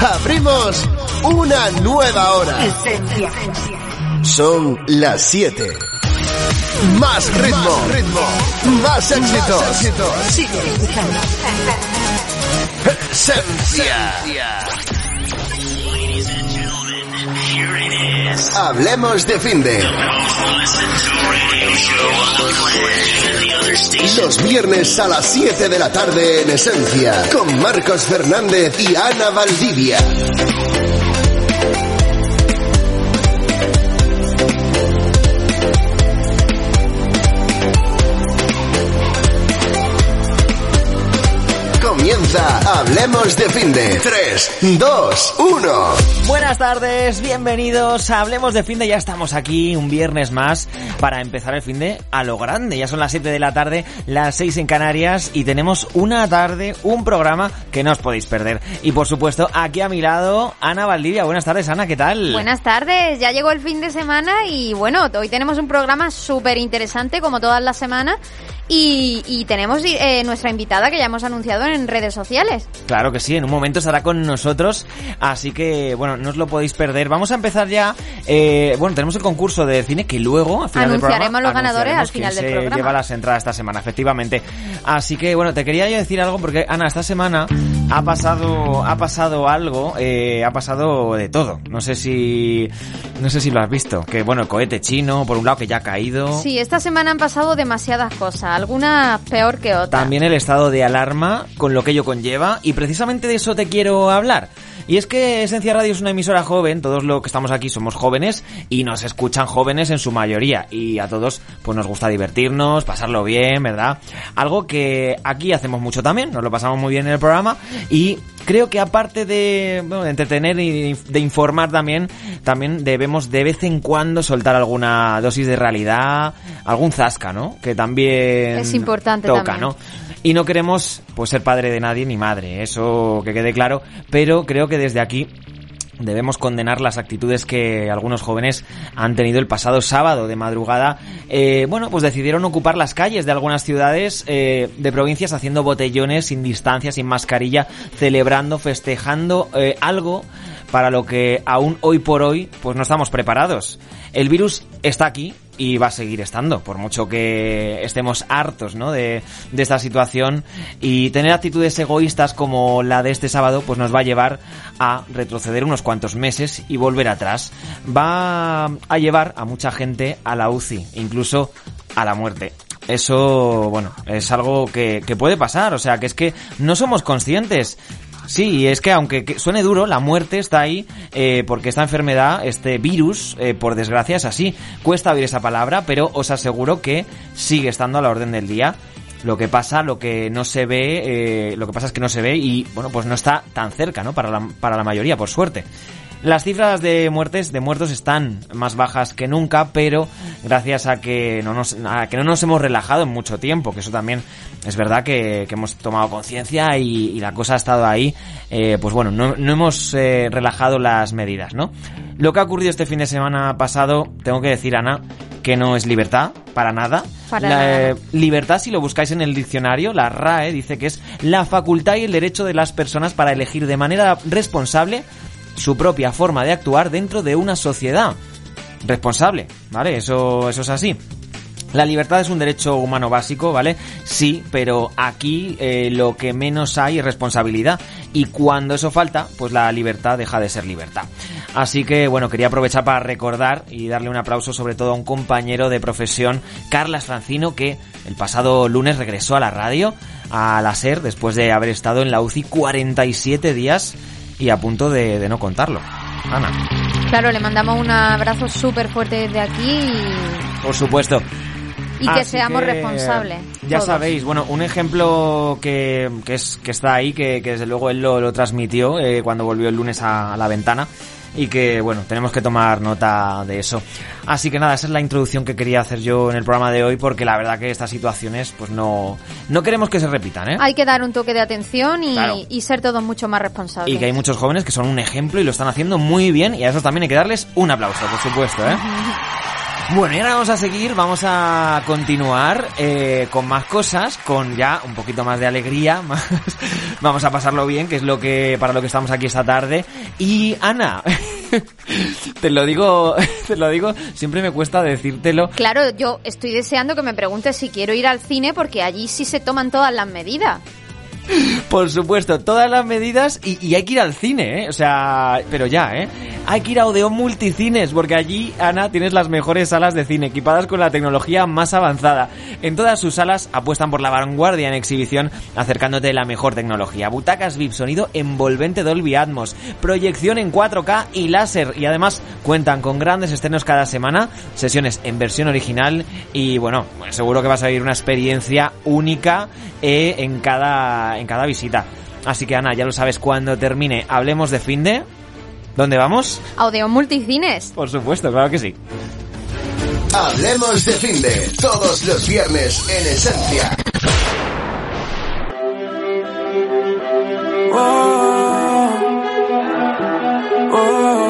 Abrimos una nueva hora. Son las 7. Más ritmo, ritmo, más éxitos. Sigue escuchando. Esencia. Hablemos de fin de. Los viernes a las 7 de la tarde en Esencia, con Marcos Fernández y Ana Valdivia. Hablemos de fin de 3, 2, 1. Buenas tardes, bienvenidos a Hablemos de Finde. Ya estamos aquí un viernes más para empezar el finde a lo grande. Ya son las 7 de la tarde, las 6 en Canarias y tenemos una tarde, un programa que no os podéis perder. Y por supuesto, aquí a mi lado, Ana Valdivia. Buenas tardes, Ana, ¿qué tal? Buenas tardes, ya llegó el fin de semana y bueno, hoy tenemos un programa súper interesante como todas las semanas. Y, y tenemos eh, nuestra invitada que ya hemos anunciado en redes sociales. Claro que sí, en un momento estará con nosotros, así que bueno, no os lo podéis perder. Vamos a empezar ya, eh, bueno, tenemos el concurso de cine que luego, al final del programa, los ganadores al final del se programa. lleva las entradas esta semana, efectivamente. Así que bueno, te quería yo decir algo porque Ana, esta semana ha pasado, ha pasado algo, eh, ha pasado de todo. No sé si, no sé si lo has visto, que bueno, el cohete chino, por un lado que ya ha caído. Sí, esta semana han pasado demasiadas cosas, algunas peor que otras. También el estado de alarma con lo que ello conlleva y precisamente de eso te quiero hablar. Y es que Esencia Radio es una emisora joven, todos los que estamos aquí somos jóvenes y nos escuchan jóvenes en su mayoría y a todos pues nos gusta divertirnos, pasarlo bien, ¿verdad? Algo que aquí hacemos mucho también, nos lo pasamos muy bien en el programa y creo que aparte de, bueno, de entretener y de informar también, también debemos de vez en cuando soltar alguna dosis de realidad, algún zasca, ¿no? Que también Es importante toca, también. ¿no? Y no queremos pues ser padre de nadie ni madre, eso que quede claro, pero creo que desde aquí debemos condenar las actitudes que algunos jóvenes han tenido el pasado sábado de madrugada. Eh, bueno, pues decidieron ocupar las calles de algunas ciudades eh, de provincias haciendo botellones sin distancia, sin mascarilla, celebrando, festejando eh, algo para lo que aún hoy por hoy pues no estamos preparados. El virus está aquí y va a seguir estando, por mucho que estemos hartos ¿no? de, de esta situación y tener actitudes egoístas como la de este sábado pues nos va a llevar a retroceder unos cuantos meses y volver atrás. Va a llevar a mucha gente a la UCI, incluso a la muerte. Eso, bueno, es algo que, que puede pasar, o sea, que es que no somos conscientes. Sí, es que aunque que suene duro, la muerte está ahí eh, porque esta enfermedad, este virus, eh, por desgracia es así. Cuesta oír esa palabra, pero os aseguro que sigue estando a la orden del día. Lo que pasa, lo que no se ve, eh, lo que pasa es que no se ve y bueno, pues no está tan cerca, ¿no? Para la, para la mayoría, por suerte. Las cifras de muertes, de muertos están más bajas que nunca, pero gracias a que no nos, a que no nos hemos relajado en mucho tiempo, que eso también es verdad que, que hemos tomado conciencia y, y la cosa ha estado ahí, eh, pues bueno, no, no hemos eh, relajado las medidas, ¿no? Lo que ha ocurrido este fin de semana pasado, tengo que decir, Ana, que no es libertad, para nada. Para La, nada. eh, libertad, si lo buscáis en el diccionario, la RAE dice que es la facultad y el derecho de las personas para elegir de manera responsable su propia forma de actuar dentro de una sociedad responsable, ¿vale? Eso, eso es así. La libertad es un derecho humano básico, ¿vale? Sí, pero aquí eh, lo que menos hay es responsabilidad. Y cuando eso falta, pues la libertad deja de ser libertad. Así que, bueno, quería aprovechar para recordar y darle un aplauso sobre todo a un compañero de profesión, Carlas Francino, que el pasado lunes regresó a la radio, a la SER, después de haber estado en la UCI 47 días y a punto de, de no contarlo. Ana. Claro, le mandamos un abrazo súper fuerte desde aquí y Por supuesto. y que seamos responsables. Ya sabéis, bueno, un ejemplo que, que, es, que está ahí, que, que desde luego él lo, lo transmitió eh, cuando volvió el lunes a, a la ventana y que bueno, tenemos que tomar nota de eso. Así que nada, esa es la introducción que quería hacer yo en el programa de hoy porque la verdad que estas situaciones pues no no queremos que se repitan, ¿eh? Hay que dar un toque de atención y, y ser todos mucho más responsables. Y que hay muchos jóvenes que son un ejemplo y lo están haciendo muy bien y a eso también hay que darles un aplauso, por supuesto, ¿eh? Bueno, y ahora vamos a seguir, vamos a continuar eh, con más cosas, con ya un poquito más de alegría, más, vamos a pasarlo bien, que es lo que para lo que estamos aquí esta tarde. Y Ana, te lo digo, te lo digo, siempre me cuesta decírtelo. Claro, yo estoy deseando que me preguntes si quiero ir al cine porque allí sí se toman todas las medidas. Por supuesto, todas las medidas y, hay que ir al cine, ¿eh? O sea, pero ya, ¿eh? Hay que ir a Odeón Multicines porque allí, Ana, tienes las mejores salas de cine equipadas con la tecnología más avanzada. En todas sus salas apuestan por la vanguardia en exhibición acercándote la mejor tecnología. Butacas VIP, sonido envolvente Dolby Atmos, proyección en 4K y láser y además cuentan con grandes estrenos cada semana, sesiones en versión original y bueno, seguro que vas a vivir una experiencia única eh, en cada en cada visita. Así que Ana, ya lo sabes, cuando termine Hablemos de Finde, ¿dónde vamos? A Odeon Multicines. Por supuesto, claro que sí. Hablemos de Finde, todos los viernes en Esencia. Oh, oh,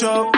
nunca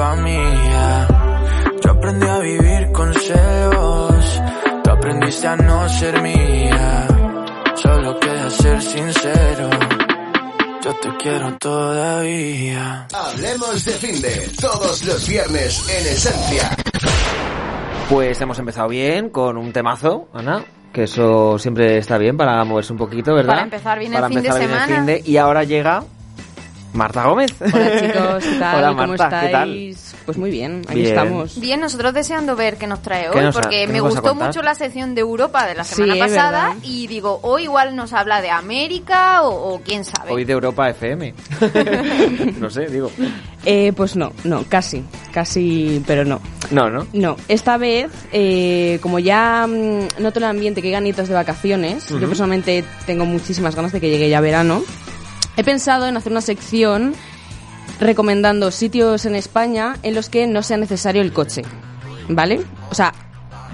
Culpa mía. Yo aprendí a vivir con celos, tú aprendiste a no ser mía. Solo queda ser sincero, yo te quiero todavía. Hablemos de Finde, todos los viernes en Esencia. Pues hemos empezado bien con un temazo, Ana. que eso siempre está bien para moverse un poquito, ¿verdad? Para empezar bien el Para fin de empezar bien el semana. fin de- y ahora llega Marta Gómez. Hola chicos, ¿qué tal? Hola ¿Cómo Marta, ¿qué tal? estáis? Pues muy bien, aquí Bien. estamos. Bien, nosotros deseando ver qué nos trae ¿Qué hoy, nos porque me gustó mucho la sección de Europa de la semana pasada verdad. y digo, hoy igual nos habla de América o, o quién sabe. Hoy de Europa FM. no sé, digo. Eh, pues no, no, casi, casi, pero no. No, ¿no? No, esta vez, eh, como ya mm, noto el ambiente que hay ganitas de vacaciones, yo personalmente tengo muchísimas ganas de que llegue ya verano, he pensado en hacer una sección recomendando sitios en España en los que no sea necesario el coche, ¿vale? O sea,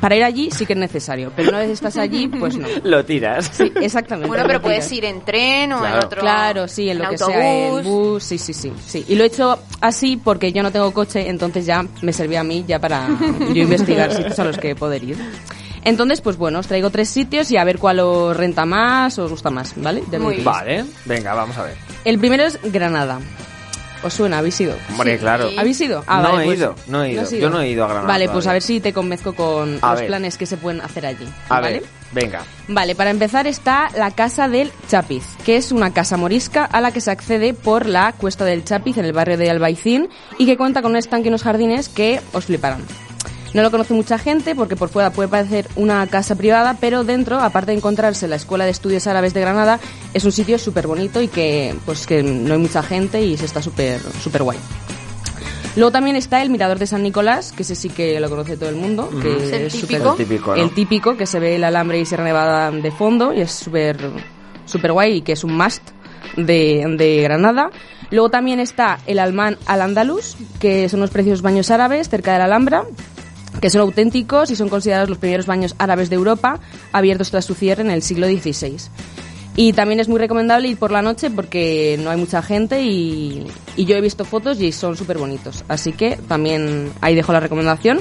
para ir allí sí que es necesario, pero una vez estás allí, pues no. Lo tiras. Sí, exactamente. bueno, pero puedes ir en tren o en otro Claro, sí, en lo que sea, el bus, sí, sí, sí, sí. Y lo he hecho así porque yo no tengo coche, entonces ya me servía a mí ya para yo investigar sitios a los que poder ir. Entonces, pues bueno, os traigo tres sitios y a ver cuál os renta más o os gusta más, ¿vale? Ya me Muy diréis. Vale, venga, vamos a ver. El primero es Granada. ¿Os suena? ¿Habéis ido? Hombre, Sí. claro. ¿Habéis ido? No he pues- ido, no he ido. has Yo no he ido a Granada Vale, pues todavía. a ver si te convenzco con A los ver. planes que se pueden hacer allí. A ¿vale? ver, venga. Vale, para empezar está la Casa del Chapiz, que es una casa morisca a la que se accede por la Cuesta del Chapiz en el barrio de Albaicín y que cuenta con un estanque y unos jardines que os fliparán. No lo conoce mucha gente porque por fuera puede parecer una casa privada, pero dentro, aparte de encontrarse la Escuela de Estudios Árabes de Granada, es un sitio súper bonito y que pues que no hay mucha gente y se está súper súper guay. Luego también está el Mirador de San Nicolás, que ese sí que lo conoce todo el mundo, que Es el súper- típico. El típico, ¿no? el típico, que se ve el alambre y Sierra Nevada de fondo y es súper súper guay y que es un must de, de Granada. Luego también está el Almán al Andalus, que son unos preciosos baños árabes cerca de la Alhambra, que son auténticos y son considerados los primeros baños árabes de Europa, abiertos tras su cierre en el siglo XVI. Y también es muy recomendable ir por la noche porque no hay mucha gente y, y yo he visto fotos y son súper bonitos. Así que también ahí dejo la recomendación.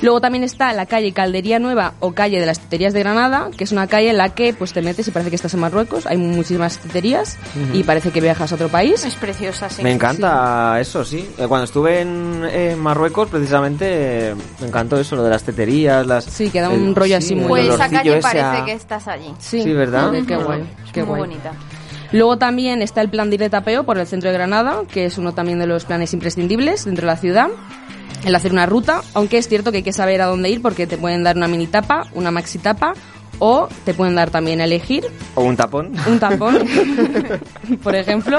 Luego también está la calle Caldería Nueva o calle de las Teterías de Granada, que es una calle en la que pues te metes y parece que estás en Marruecos. Hay muchísimas teterías y parece que viajas a otro país. Es preciosa, sí. Me encanta eso, sí. Eh, Cuando estuve en, en Marruecos, precisamente, me encantó eso, lo de las teterías, las... Sí, que da un rollo así muy- Pues esa calle ese parece a- que estás allí. Sí, Sí, ¿verdad? Qué guay, qué Muy guay. bonita. Luego también está el plan de ir de tapeo por el centro de Granada, que es uno también de los planes imprescindibles dentro de la ciudad. El hacer una ruta, aunque es cierto que hay que saber a dónde ir porque te pueden dar una mini tapa, una maxi tapa o te pueden dar también a elegir O un tapón. un tampón, por ejemplo.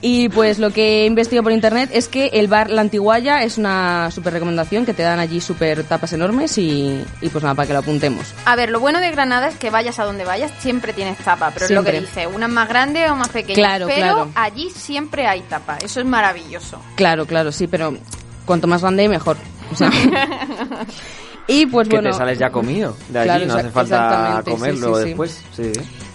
Y pues lo que he investigado por internet es que el bar La Antiguaya es una súper recomendación, que te dan allí súper tapas enormes y, y pues nada, para que lo apuntemos. A ver, lo bueno de Granada es que vayas a donde vayas, siempre tienes tapa, pero es lo que dice, unas más grandes o más pequeñas. Claro, pero claro. allí siempre hay tapa, eso es maravilloso. Claro, claro, sí, pero cuanto más grande, mejor. O sea, y pues que bueno. te sales ya comido de allí, Claro, no hace falta comerlo sí, sí, sí. después.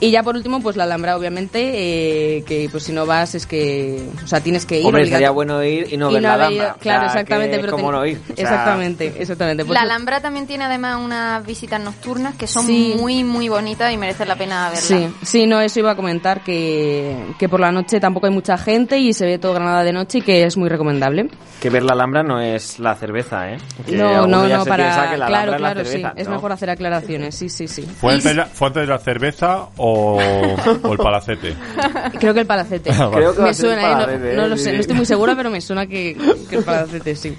Y ya por último, pues la Alhambra, obviamente, eh, que pues si no vas es que, o sea, tienes que ir. Hombre, estaría bueno ir y no y ver no la Alhambra. ido- Claro, O sea, exactamente. pero ¿Cómo ten- no ir? O sea, exactamente, exactamente. Pues la Alhambra también tiene además unas visitas nocturnas que son Sí. muy, muy bonitas y merece la pena verlas. Sí, sí, no, eso iba a comentar que, que por la noche tampoco hay mucha gente y se ve todo Granada de noche y que es muy recomendable. Que ver la Alhambra no es la cerveza, ¿eh? Que no, no, no, se para. piensa que la claro, claro, es la sí. cerveza. Es ¿no? mejor hacer aclaraciones, sí, sí, sí. ¿Fuentes de, fuentes de la cerveza o, o el palacete? Creo que el palacete. Ah, vale. Creo que va me a ser el suena, ¿eh? palacete, no, no ¿eh? lo sé, no estoy muy segura, pero me suena que, que el palacete sí.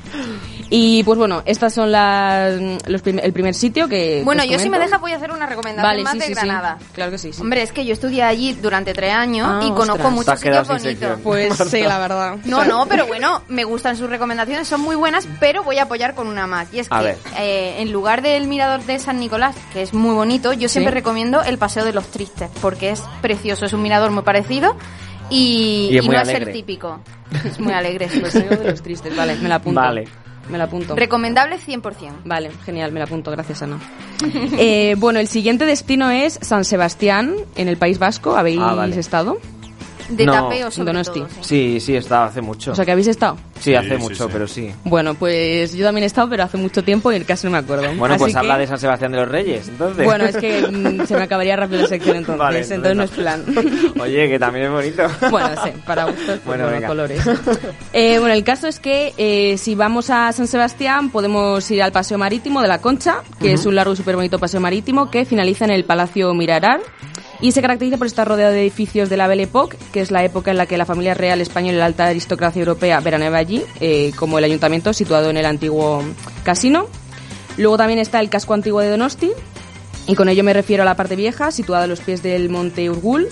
Y pues bueno, estas son las los prim- el primer sitio que. Bueno, yo si me deja voy a hacer una recomendación Vale, más sí, de sí, Granada. sí. Claro que sí, sí. Hombre, es que yo estudié allí durante tres años Ah, y conozco ostras. muchos sitios bonitos. Pues sí, la verdad. No, no, pero bueno, me gustan sus recomendaciones, son muy buenas, pero voy a apoyar con una más. Y es A que eh, en lugar del mirador de San Nicolás, que es muy bonito, yo siempre Sí. recomiendo el Paseo de los Tristes, porque es precioso, es un mirador muy parecido y, Y es muy no es el típico. Es muy alegre. Paseo de los tristes, vale, me la apunto. Vale. Me la apunto. Recomendable 100%. Vale, genial, me la apunto, gracias Ana. Eh, bueno, el siguiente destino es San Sebastián, en el País Vasco. ¿Habéis Ah, vale. estado? De No, tapeo sobre Donosti. todo, sí. Sí, sí, he estado hace mucho. O sea, que habéis estado. Sí, Sí, hace sí, mucho, sí. pero sí. Bueno, pues yo también he estado, pero hace mucho tiempo y casi no me acuerdo. Bueno, Así pues que- habla de San Sebastián de los Reyes, entonces. Bueno, es que mm, se me acabaría rápido la sección entonces, Vale, entonces no es plan. Oye, que también es bonito. Bueno, sí, para gustos, pues, Bueno, venga. colores. Eh, bueno, el caso es que eh, si vamos a San Sebastián podemos ir al Paseo Marítimo de la Concha, que es un largo y súper bonito paseo marítimo que finaliza en el Palacio Mirarar y se caracteriza por estar rodeado de edificios de la Belle Époque, que es la época en la que la familia real española y la alta aristocracia europea veraneaba allí, eh, como el ayuntamiento situado en el antiguo casino. Luego también está el casco antiguo de Donosti, y con ello me refiero a la parte vieja, situada a los pies del monte Urgul,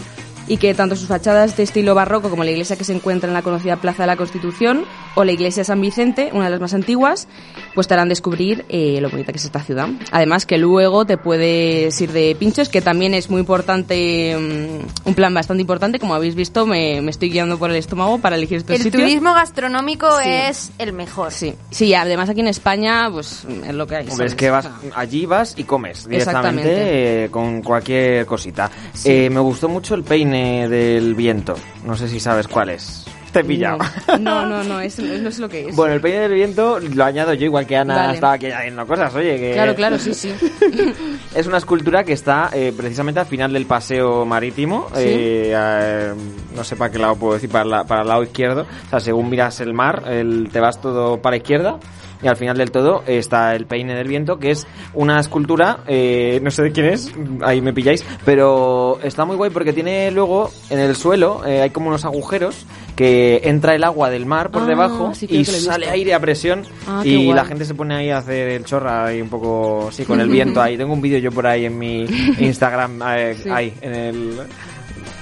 y que tanto sus fachadas de estilo barroco como la iglesia que se encuentra en la conocida Plaza de la Constitución o la iglesia de San Vicente, una de las más antiguas, pues te harán descubrir eh, lo bonita que es esta ciudad. Además que luego te puedes ir de pinchos, que también es muy importante, mm, un plan bastante importante, como habéis visto, me, me estoy guiando por el estómago para elegir estos El sitios. turismo gastronómico Sí. es el mejor. Sí, sí, además aquí en España, pues es lo que hay. Hombre, es que vas, allí vas y comes directamente eh, con cualquier cosita. Eh, me gustó mucho el peine del viento. No sé si sabes cuál es. Te he pillado. No, no, no, es, no es lo que es. Bueno, el peine del viento lo añado yo, igual que Ana Vale. estaba aquí añadiendo cosas, oye, que... Claro, claro, sí, sí. Es una escultura que está eh, precisamente al final del paseo marítimo. Sí. eh, eh, no sé para qué lado puedo decir, para, la- para el lado izquierdo. O sea, según miras el mar, el, te vas todo para la izquierda. Y al final del todo está el peine del viento, que es una escultura, eh, no sé de quién es, ahí me pilláis, pero está muy guay porque tiene luego en el suelo, eh, hay como unos agujeros que entra el agua del mar por Ah, debajo sí, y sale aire a presión Ah, y guay. la gente se pone ahí a hacer el chorra ahí un poco, sí, con el viento ahí. Tengo un vídeo yo por ahí en mi Instagram, eh, Sí. ahí, en el...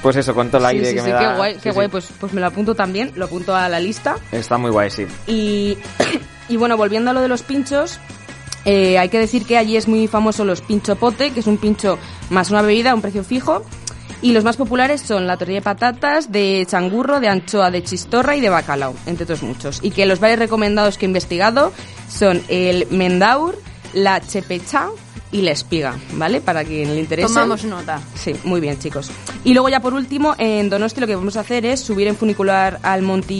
Pues eso, con todo el Sí, aire sí, que sí, me da. qué guay, Sí, qué sí. guay. Pues, pues me lo apunto también, lo apunto a la lista. Está muy guay, sí. Y, y bueno, volviendo a lo de los pinchos, eh, hay que decir que allí es muy famoso los pincho pote, que es un pincho más una bebida a un precio fijo. Y los más populares son la tortilla de patatas, de changurro, de anchoa, de chistorra y de bacalao, entre otros muchos. Y que los bares recomendados que he investigado son el mendaur, la chepecha y la espiga, ¿vale? Para quien le interese. Tomamos nota. Sí, muy bien, chicos. Y luego ya por último, en Donosti lo que vamos a hacer es subir en funicular al Monte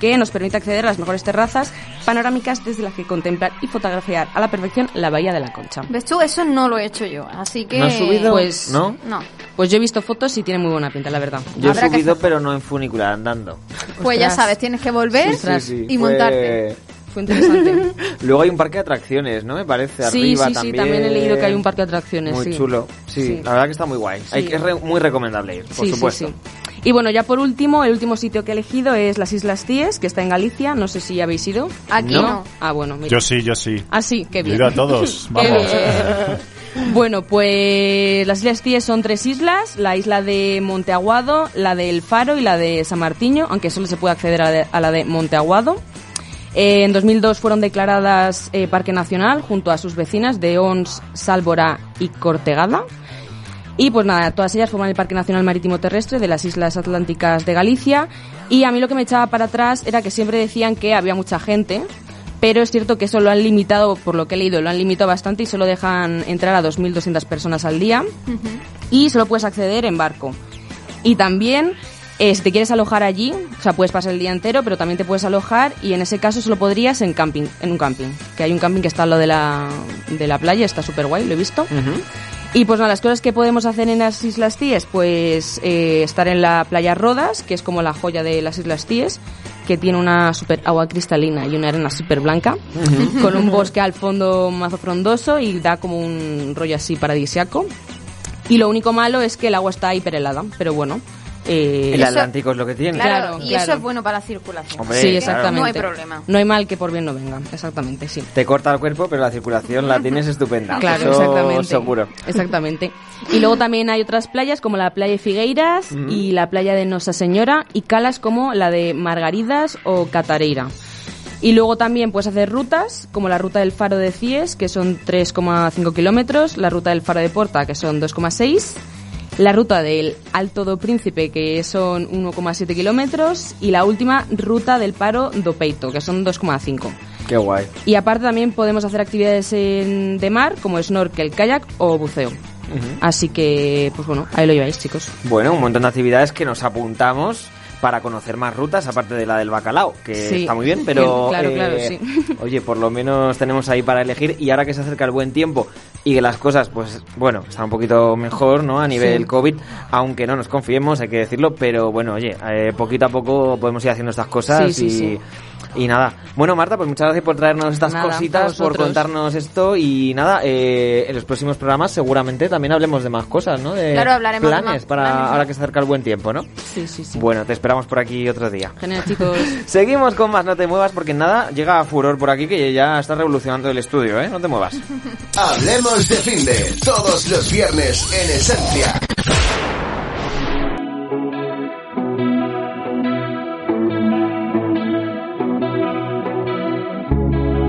que nos permite acceder a las mejores terrazas panorámicas desde las que contemplar y fotografiar a la perfección la Bahía de la Concha. ¿Ves tú? Eso no lo he hecho yo, así que... ¿No has subido? Pues- ¿No? No. Pues yo he visto fotos y tiene muy buena pinta, la verdad. Yo he Habrá que subido, hacer- pero no en funicular, andando. Pues ya Ostras. sabes, tienes que volver Ostras. Sí, sí, y fue- montarte. Fue interesante. Luego hay un parque de atracciones, ¿no? Me parece, sí, arriba sí, sí, también. también he leído que hay un parque de atracciones. Muy sí. chulo. Sí, Sí. la verdad que está muy guay. Hay Sí. que- es re- muy recomendable ir, por Sí, sí, supuesto. Y bueno, ya por último, el último sitio que he elegido es las Islas Cíes, que está en Galicia. No sé si habéis ido. Aquí ¿No? no. Ah, bueno, mira. Yo sí, yo sí. Ah, sí, qué bien. Mira a todos. Vamos. Bueno, pues las Islas Cíes son tres islas, la isla de Monteaguado, la del Faro y la de San Martiño, aunque solo se puede acceder a la de, a la de Monteaguado. Eh, en 2002 fueron declaradas eh, Parque Nacional junto a sus vecinas de Ons, Sálvora y Cortegada. Y pues nada, todas ellas forman el Parque Nacional Marítimo Terrestre de las Islas Atlánticas de Galicia. Y a mí lo que me echaba para atrás era que siempre decían que había mucha gente, pero es cierto que eso lo han limitado, por lo que he leído, lo han limitado bastante y solo dejan entrar a 2.200 personas al día. Y solo puedes acceder en barco. Y también, eh, si te quieres alojar allí, o sea, puedes pasar el día entero, pero también te puedes alojar y en ese caso solo podrías en camping, en un camping. Que hay un camping que está al lado de la, de la playa, está súper guay, lo he visto. Y pues nada, las cosas que podemos hacer en las Islas Cíes, pues eh, estar en la playa Rodas, que es como la joya de las Islas Cíes, que tiene una super agua cristalina y una arena súper blanca, con un bosque al fondo mazo frondoso y da como un rollo así paradisiaco. Y lo único malo es que el agua está hiperhelada, pero bueno. Eh, El Eso- Atlántico es lo que tiene. Claro, Claro, y claro. eso es bueno para la circulación. Hombre, sí, claro. exactamente. No hay problema. No hay mal que por bien no venga, exactamente, sí. Te corta el cuerpo, pero la circulación la tienes estupenda. Claro, Eso exactamente. seguro. Exactamente. Y luego también hay otras playas como la playa de Figueiras y la playa de Nosa Señora y calas como la de Margaridas o Catareira. Y luego también puedes hacer rutas como la ruta del Faro de Cies, que son 3,5 kilómetros, la ruta del Faro de Porta, que son 2,6, la ruta del Alto do Príncipe, que son 1,7 kilómetros, y la última ruta del Paro do Peito, que son 2,5. Qué guay. Y aparte también podemos hacer actividades en- de mar como snorkel, kayak o buceo. Así que, pues bueno, ahí lo lleváis, chicos. Bueno, un montón de actividades que nos apuntamos para conocer más rutas, aparte de la del bacalao, que Sí. está muy bien, pero... Claro, eh, claro, sí. Oye, por lo menos tenemos ahí para elegir y ahora que se acerca el buen tiempo y que las cosas, pues, bueno, están un poquito mejor, ¿no? A nivel Sí. COVID, aunque no nos confiemos, hay que decirlo, pero bueno, oye, eh, poquito a poco podemos ir haciendo estas cosas Sí, y... sí. Y nada, bueno Marta, pues muchas gracias por traernos estas Nada, cositas, por contarnos esto y nada, eh, en los próximos programas seguramente también hablemos de más cosas, ¿no? De Claro, hablaremos de planes más para planes. ahora que se acerca el buen tiempo, ¿no? Sí, sí, sí. Bueno, te esperamos por aquí otro día. Genial, chicos. Seguimos con más, no te muevas porque nada, llega Furor por aquí que ya está revolucionando el estudio, ¿eh? No te muevas. Hablemos de fin de todos los viernes en Esencia.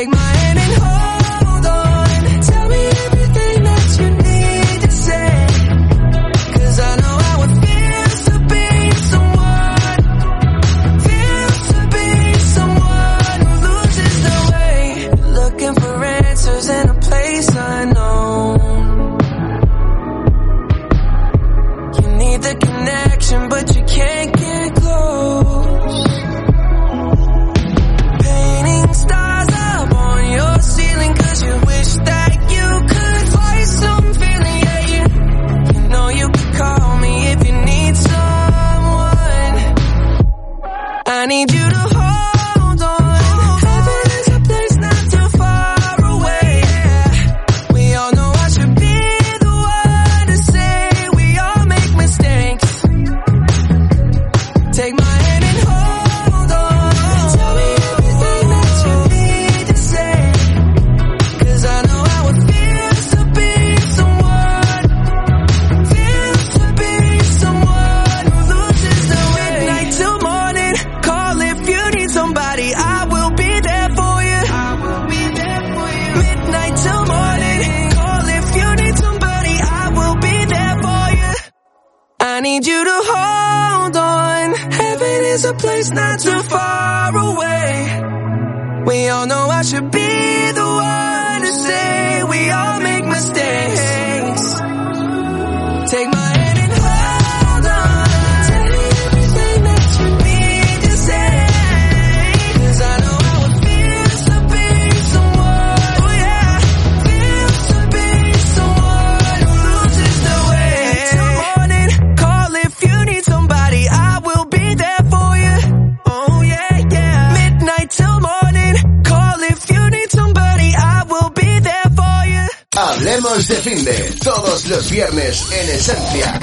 Take my todos los viernes en Esencia.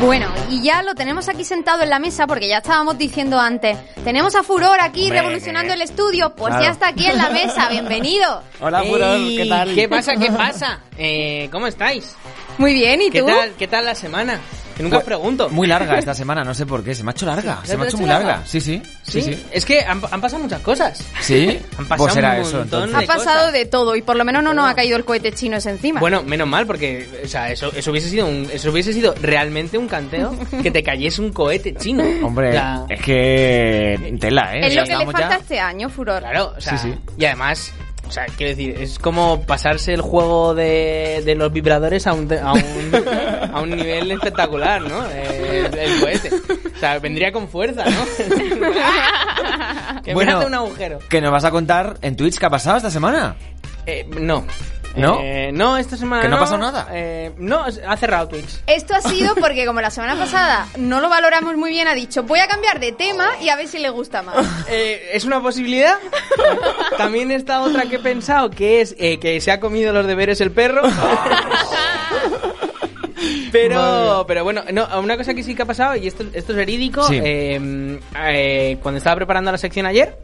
Bueno, y ya lo tenemos aquí sentado en la mesa porque ya estábamos diciendo antes, tenemos a Furor aquí Hombre, revolucionando el estudio, pues Claro. ya está aquí en la mesa, bienvenido. Hola Furor, ¿qué tal? ¿Qué pasa? ¿Qué pasa? Eh, ¿Cómo estáis? Muy bien, ¿y ¿Qué tú? tal, ¿Qué tal la semana? Que nunca os pregunto. Muy larga esta semana, no sé por qué, se me ha hecho larga, ¿Se se me ha hecho muy larga. larga? Sí, sí, sí, sí. Es que han, han pasado muchas cosas. ¿Sí? Han pasado pues era un eso, entonces. Ha pasado cosas. de todo y por lo menos no nos ha caído el cohete chino ese encima. Bueno, menos mal, porque o sea, eso, eso hubiese sido un, eso hubiese sido realmente un canteo que te cayese un cohete chino. Hombre, es que tela, ¿eh? es lo que le falta ya- este año, Furor. Claro, o sea, Sí, sí. y además, o sea, quiero decir, es como pasarse el juego de, de los vibradores a un, a un, a un nivel espectacular, ¿no? Eh, El, el cohete. O sea, vendría con fuerza, ¿no? que Bueno. me hace un agujero. Que nos vas a contar en Twitch qué ha pasado esta semana. Eh, no. ¿No? Eh, no, esta semana ¿Que no ha pasado nada? Eh, no, ha cerrado Twitch. Esto ha sido porque como la semana pasada no lo valoramos muy bien, ha dicho voy a cambiar de tema y a ver si le gusta más. Eh, ¿Es una posibilidad? También está otra que he pensado, que es eh, que se ha comido los deberes el perro. Pero, pero bueno, no, una cosa que sí que ha pasado, y esto, esto es verídico, Sí. eh, eh, cuando estaba preparando la sección ayer,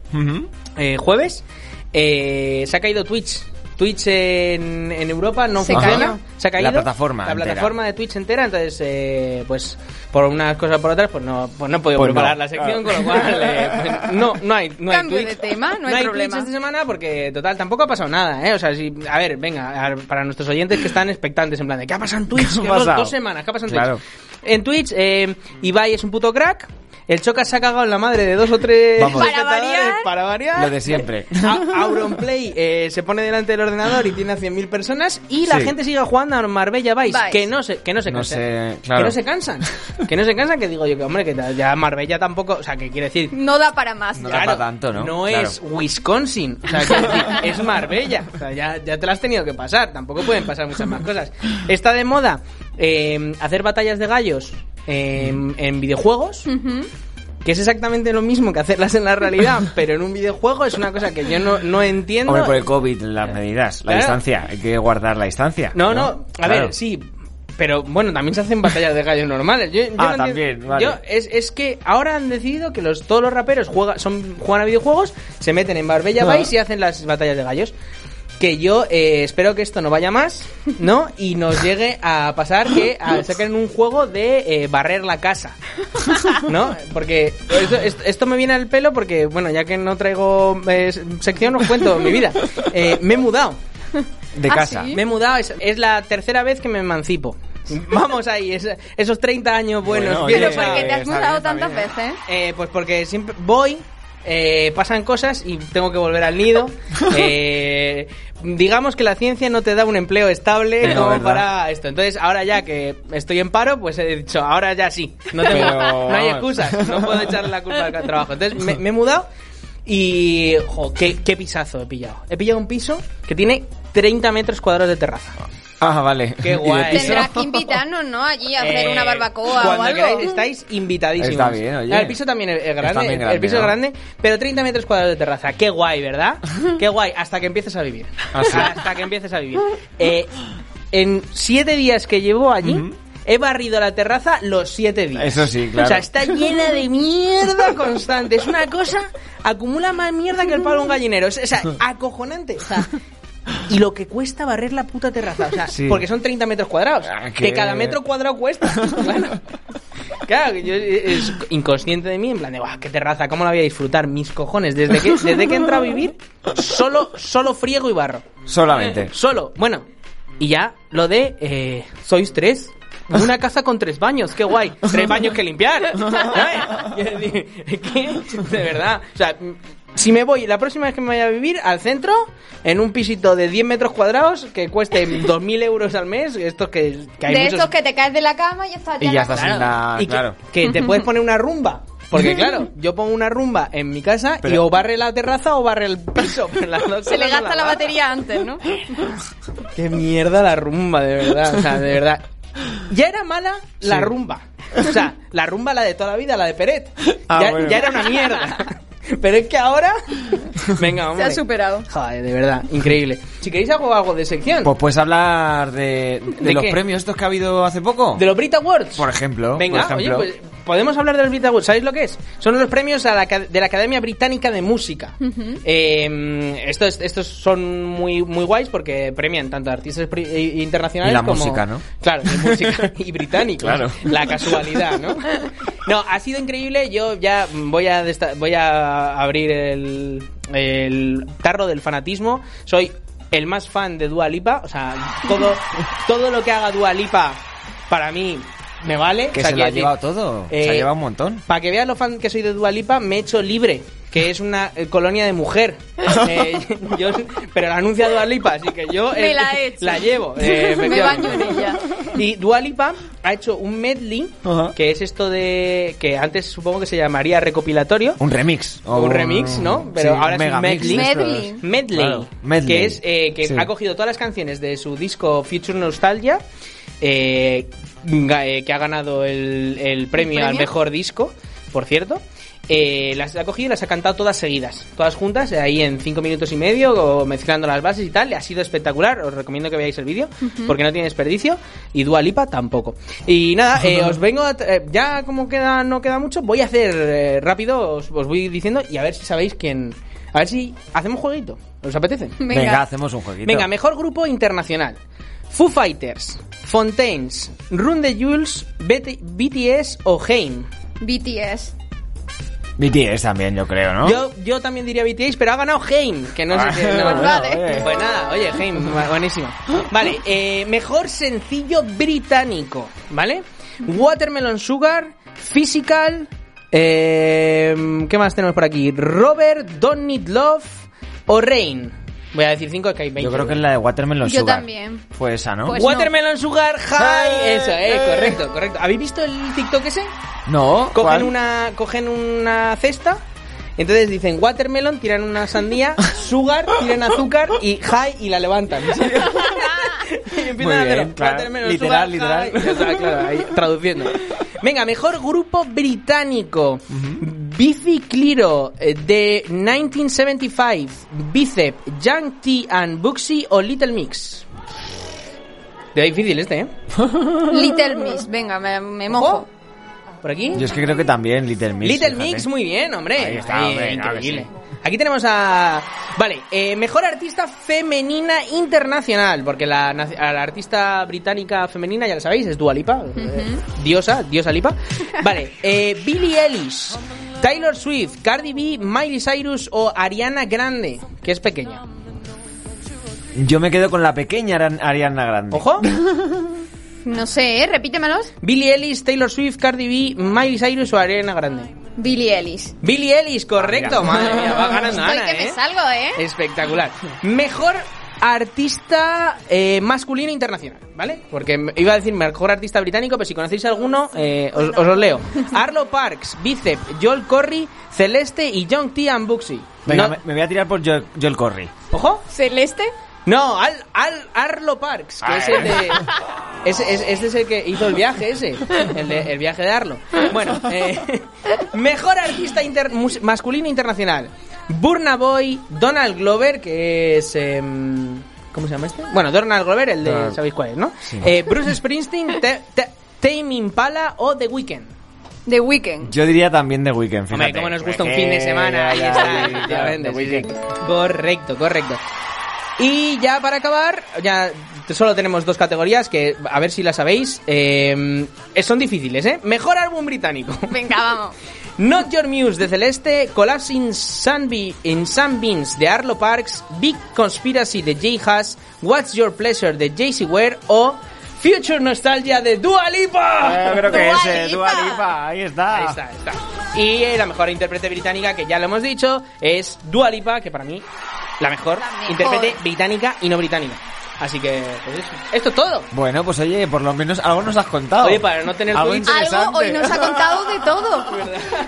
eh, jueves, eh, se ha caído Twitch. Twitch en, en Europa no Se funciona. cayó. Se ha caído. La plataforma La entera. plataforma de Twitch entera, entonces, eh, pues, por unas cosas por otras, pues no, pues no he podido Pues preparar no. la sección, con lo cual, eh, pues, no, no hay, no hay Twitch. de tema, no hay problema. Twitch esta semana porque, total, tampoco ha pasado nada, ¿eh? O sea, si, a ver, venga, a- para nuestros oyentes que están expectantes, en plan de, ¿qué ha pasado en Twitch? ¿Qué ha dos semanas, ¿qué ha pasado en Claro. Twitch? En Twitch, eh, Ibai es un puto crack. El Chocas se ha cagado en la madre de dos o tres Vamos. Para variar. Para variar. Lo de siempre. A- Auronplay eh, se pone delante del ordenador y tiene a 100.000 personas y la Sí. gente sigue jugando a Marbella Vice, Vice. que no se que no se No cansan. claro. Que no se cansan. que no se cansan, que digo yo que hombre, que ya Marbella tampoco, o sea, que quiere decir No da para más. No da para tanto, ¿no? Claro. es Wisconsin, o sea, decir, es Marbella. O sea, ya, ya te la has tenido que pasar, tampoco pueden pasar muchas más cosas. Está de moda eh, hacer batallas de gallos en, en videojuegos. Que es exactamente lo mismo que hacerlas en la realidad, pero en un videojuego es una cosa que yo no, no entiendo. Hombre, por el COVID, las medidas, la Claro. distancia, hay que guardar la distancia. No, no, a Claro. ver, sí. Pero bueno, también se hacen batallas de gallos normales. Yo, yo Ah, no también, vale. Yo, es, es que ahora han decidido que los, todos los raperos juega, son, juegan a videojuegos, se meten en Barbella. Vice y hacen las batallas de gallos. Que yo eh, espero que esto no vaya más, ¿no? Y nos llegue a pasar que a- saquen un juego de eh, barrer la casa, ¿no? Porque esto, esto- esto me viene al pelo porque, bueno, ya que no traigo eh, sección, os cuento mi vida. Eh, me he mudado. De Ah, casa. ¿sí? Me he mudado, es, es la tercera vez que me emancipo. Vamos ahí, es- esos 30 años buenos. Bueno, bien Pero ¿por qué te has mudado tantas bien. veces? eh, pues porque siempre voy, eh, pasan cosas y tengo que volver al nido. Eh, digamos que la ciencia no te da un empleo estable No, como ¿verdad? para esto. Entonces, ahora ya que estoy en paro, pues he dicho, ahora ya sí. No, tengo, Pero, no hay excusas, no puedo echarle la culpa al trabajo. Entonces, me, me he mudado y, jo, qué, qué pisazo he pillado. He pillado un piso que tiene 30 metros cuadrados de terraza. Ah, vale. Qué ¿Y de guay. Tendrás que invitarnos, ¿no? Allí a hacer Eh, una barbacoa cuando o algo. queráis, estáis invitadísimos. Está bien, oye. El piso también es grande, el- grande, el piso ¿no? es grande, pero 30 metros cuadrados de terraza. Qué guay, ¿verdad? Qué guay, hasta que empieces a vivir. Ah, sí. Hasta que empieces a vivir. Eh, en siete días que llevo allí, he barrido la terraza los siete días. Eso sí, claro. O sea, está llena de mierda constante. Es una cosa, acumula más mierda que el palo de un gallinero. Es, o sea, acojonante. O sea, y lo que cuesta barrer la puta terraza. O sea, Sí. porque son 30 metros cuadrados. Ah, que... cada metro cuadrado cuesta. Claro. Claro, yo es inconsciente de mí, en plan de, "Buah, qué terraza, ¿cómo la voy a disfrutar? Mis cojones, desde que, desde que entro a vivir, solo, solo friego y barro. Solamente. Solo, bueno. Y ya lo de, eh, sois tres. Una casa con tres baños, qué guay. Tres baños que limpiar. De verdad. O sea, si me voy, la próxima vez que me vaya a vivir al centro, en un pisito de 10 metros cuadrados, que cueste 2.000 euros al mes, estos que, que hay de muchos... estos que te caes de la cama y ya está. Y ya estás Claro. en la... Y que, Claro. que te puedes poner una rumba. Porque claro, yo pongo una rumba en mi casa y Pero- o barre la terraza o barre el piso. pero las dos Se le cosas no gasta la batería antes, ¿no? Qué mierda la rumba, de verdad. O sea, de verdad. Ya era mala la Sí. rumba. O sea, la rumba la de toda la vida, la de Peret. Ah, ya, bueno. ya era una mierda. Pero es que ahora. Venga, Se hombre. ha superado. Joder, de verdad, increíble. Si queréis hago algo de sección. Pues puedes hablar de, de, ¿De los qué? premios estos que ha habido hace poco. De los Brit Awards. Por ejemplo. Venga, por oye, ejemplo. pues podemos hablar de los Brit Awards. ¿Sabéis lo que es? Son los premios a la de la Academia Británica de Música. Eh, estos, estos son muy, muy guays porque premian tanto a artistas i- internacionales Y la como... música, ¿no? Claro, de música y británicos. Claro. La casualidad, ¿no? No, ha sido increíble. Yo ya voy a, desta- voy a abrir el, el tarro del fanatismo. Soy el más fan de Dua Lipa. O sea, todo, todo lo que haga Dua Lipa para mí me vale. Que O sea, se lo ha llevado todo. eh, se ha llevado un montón. Para que veas lo fan que soy de Dua Lipa, me he hecho libre, que es una eh, colonia de mujer. Eh, yo, pero la anuncia Dua Lipa, así que yo Me eh, la he hecho. la llevo. eh, Me baño en ella. Y Dua Lipa ha hecho un medley, que es esto de que antes supongo que se llamaría recopilatorio. Un remix. o Un remix, ¿no? Pero sí, ahora es un medley. Medley. Medley, Claro, medley. que es eh, que Sí. ha cogido todas las canciones de su disco Future Nostalgia, eh, eh, que ha ganado el, el premio, al premio? mejor disco, por cierto. eh, las ha cogido y las ha cantado todas seguidas, todas juntas, eh, ahí en cinco minutos y medio, mezclando las bases y tal. Le ha sido espectacular, os recomiendo que veáis el vídeo, porque no tiene desperdicio, y Dua Lipa tampoco. Y nada, eh, os vengo a eh, ya como queda, no queda mucho, voy a hacer eh, rápido, os, os voy diciendo, y a ver si sabéis quién... A ver si hacemos jueguito, ¿os apetece? Venga. Venga, hacemos un jueguito. Venga, mejor grupo internacional. Foo Fighters, Fontaines, Run the Jules, BT BTS o Haim. BTS. BTS también, yo creo, ¿no? Yo, yo también diría BTS, pero ha ganado Haim, que no sé qué. no, Pues vale. Pues nada, oye, Haim, bu- buenísimo. Vale, eh, mejor sencillo británico, ¿vale? Watermelon Sugar, Physical, eh, ¿qué más tenemos por aquí? Robert, Don't Need Love o Rain. Voy a decir cinco, que hay 20. Yo creo que es la de Watermelon Yo Sugar. también. Fue esa, ¿no? Pues Watermelon Sugar High. Eso, eh, correcto, correcto. ¿Habéis visto el TikTok ese? no, Cogen ¿cuál? una, cogen una cesta, entonces dicen watermelon, tiran una sandía, sugar, tiran azúcar y high y la levantan. y empiezan Muy a claro. Watermelon, Literal, sugar, literal. high. Ya está, claro, ahí, traduciendo. Venga, mejor grupo británico. Biffy Clyro eh, de 1975, Bicep, Young T and Buxy o Little Mix. De difícil este, ¿eh? Little Miss. Venga, me, me mojo. Por aquí. Yo es que creo que también Little Mix. Little fíjate. Mix, muy bien, hombre. Ahí está, hombre, increíble. sí. Aquí tenemos a... Vale, eh, mejor artista femenina internacional, porque la, la artista británica femenina, ya lo sabéis, es Dua Lipa, eh, diosa, diosa Lipa. Vale, eh, Billie Eilish, Taylor Swift, Cardi B, Miley Cyrus o Ariana Grande, que es pequeña. Yo me quedo con la pequeña Ariana Grande. Ojo, No sé, ¿eh? Repítemelos. Billie Eilish, Taylor Swift, Cardi B, Miley Cyrus o Ariana Grande. Billie Eilish. Billie Eilish, correcto, madre mía, va ganando Estoy Ana, que me ¿eh? salgo, ¿eh? Espectacular. Mejor artista eh, masculino internacional, ¿vale? Porque iba a decir mejor artista británico, pero si conocéis alguno, eh, os, os los leo. Arlo Parks, Bicep, Joel Corry, Celeste y Young T and Buxy. Venga, No- me, me voy a tirar por Joel, Joel Corry. ¿Ojo? ¿Celeste? No, Al, Al, Arlo Parks, que es el de... Ese, es- este es el que hizo el viaje ese, el, de- el viaje de Arlo. Bueno, eh, mejor artista inter- mus- masculino internacional. Burna Boy, Donald Glover, que es... em, ¿Cómo se llama este? Bueno, Donald Glover, el de... ¿Sabéis cuál es, no? Sí. Eh, Bruce Springsteen, Te- Te- Tame Impala o The Weeknd. The Weeknd. Yo diría también The Weeknd, fíjate. Hombre, cómo nos gusta un Eh, fin de semana, ahí está, ya, The. Weeknd. Correcto, correcto. Y ya para acabar, ya solo tenemos dos categorías que a ver si las sabéis. eh, son difíciles, ¿eh? Mejor álbum británico. Venga, vamos. Not Your Muse de Celeste, Collapse in, Sunbe in Sunbeams de Arlo Parks, Big Conspiracy de Jay Haas, What's Your Pleasure de JC Ware o Future Nostalgia de Dua Lipa. Eh, creo que Dua ese, Lipa. Dua Lipa, ahí está. Ahí está, ahí está. Y eh, la mejor intérprete británica, que ya lo hemos dicho, es Dua Lipa, que para mí la mejor, La mejor. intérprete británica y no británica. Así que, pues eso. Esto es todo. Bueno, pues oye, por lo menos algo nos has contado. Oye, para no tener Algo. Algo hoy nos ha contado de todo.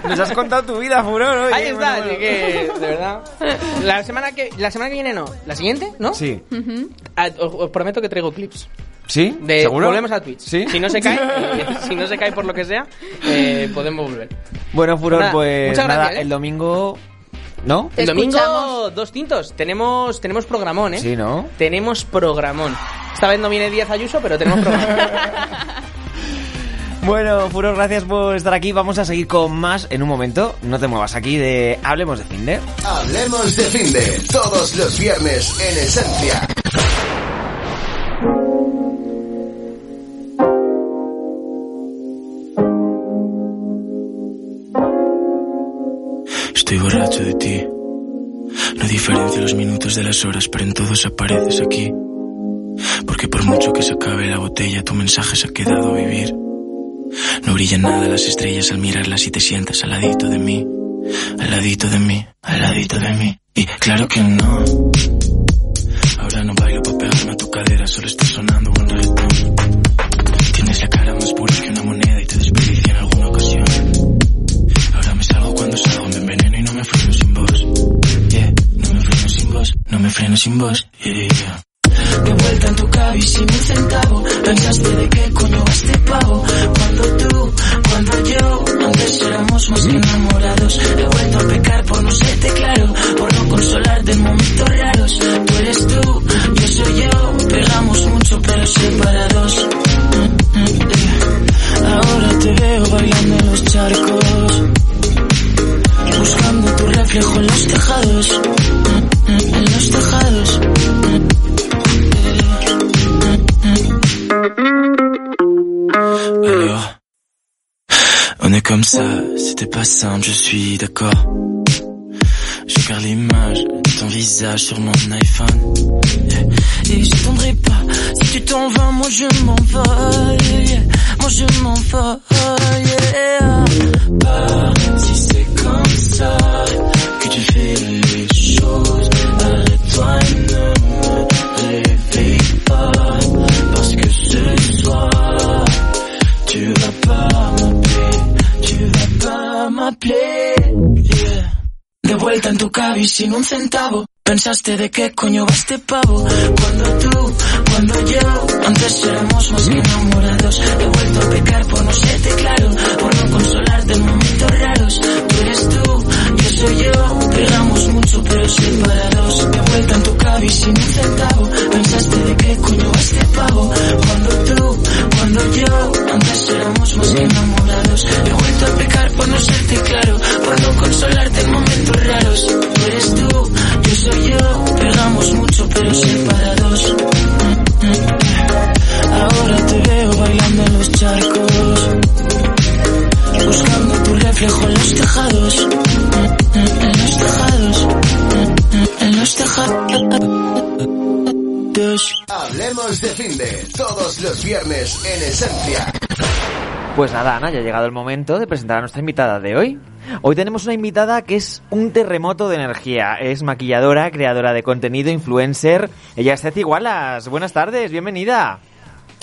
Nos has contado tu vida, furor. oye, Ahí está, bueno, que, de verdad. La semana que, la semana que viene no. ¿La siguiente? ¿no? Sí. Ah, os, os prometo que traigo clips. ¿Sí? De, ¿Seguro? Volvemos a Twitch. ¿Sí? Si no se cae, si no se cae por lo que sea, eh, podemos volver. Bueno, furor, Nada, pues muchas nada, gracias, ¿eh? el domingo... ¿No? El domingo, escuchamos. dos tintos. Tenemos, tenemos programón, ¿eh? Sí, ¿no? Tenemos programón. Esta vez no viene Díaz Ayuso, pero tenemos programón. Bueno, Furor, gracias por estar aquí. Vamos a seguir con más en un momento. No te muevas aquí de Hablemos de Finde. Hablemos de fin de todos los viernes en Esencia. Borracho de ti. No diferencio los minutos de las horas, pero en todos apareces aquí. Porque por mucho que se acabe la botella, tu mensaje se ha quedado a vivir. No brillan nada las estrellas al mirarlas y te sientas al ladito de mí. Al ladito de mí, al ladito de mí. Y claro que no. Ahora no bailo para pegarme a tu cadera, solo está sonando un reggaetón. Tienes la cara me freno sin vos. Yeah. De vuelta en tu cabi sin un centavo Pensaste de qué coño va este pavo Cuando tú, cuando yo Antes éramos más que enamorados He vuelto a pecar por no serte claro Por no consolar de momentos raros Tú eres tú, yo soy yo simple, je suis d'accord. Je garde l'image de ton visage sur mon iPhone. Et je t'endrai pas, si tu t'en vas, moi je m'envole. Moi je m'envole. Yeah. Cabi sin un centavo. Pensaste de qué coño va este pavo. Cuando tú, cuando yo, antes éramos más que enamorados. He vuelto a pecar por no serte claro, por no consolarte en momentos raros. Tú eres tú, yo soy yo. Pegamos mucho pero separados. De vuelta en tu cabi sin un centavo. Tejados. En los tejados. En los tejados. Hablemos de fin de todos los viernes en Esencia. Pues nada, Ana, ya ha llegado el momento de presentar a nuestra invitada de hoy. Hoy tenemos una invitada que es un terremoto de energía. Es maquilladora, creadora de contenido, influencer. Ella es Ceci Wallace. Buenas tardes, bienvenida.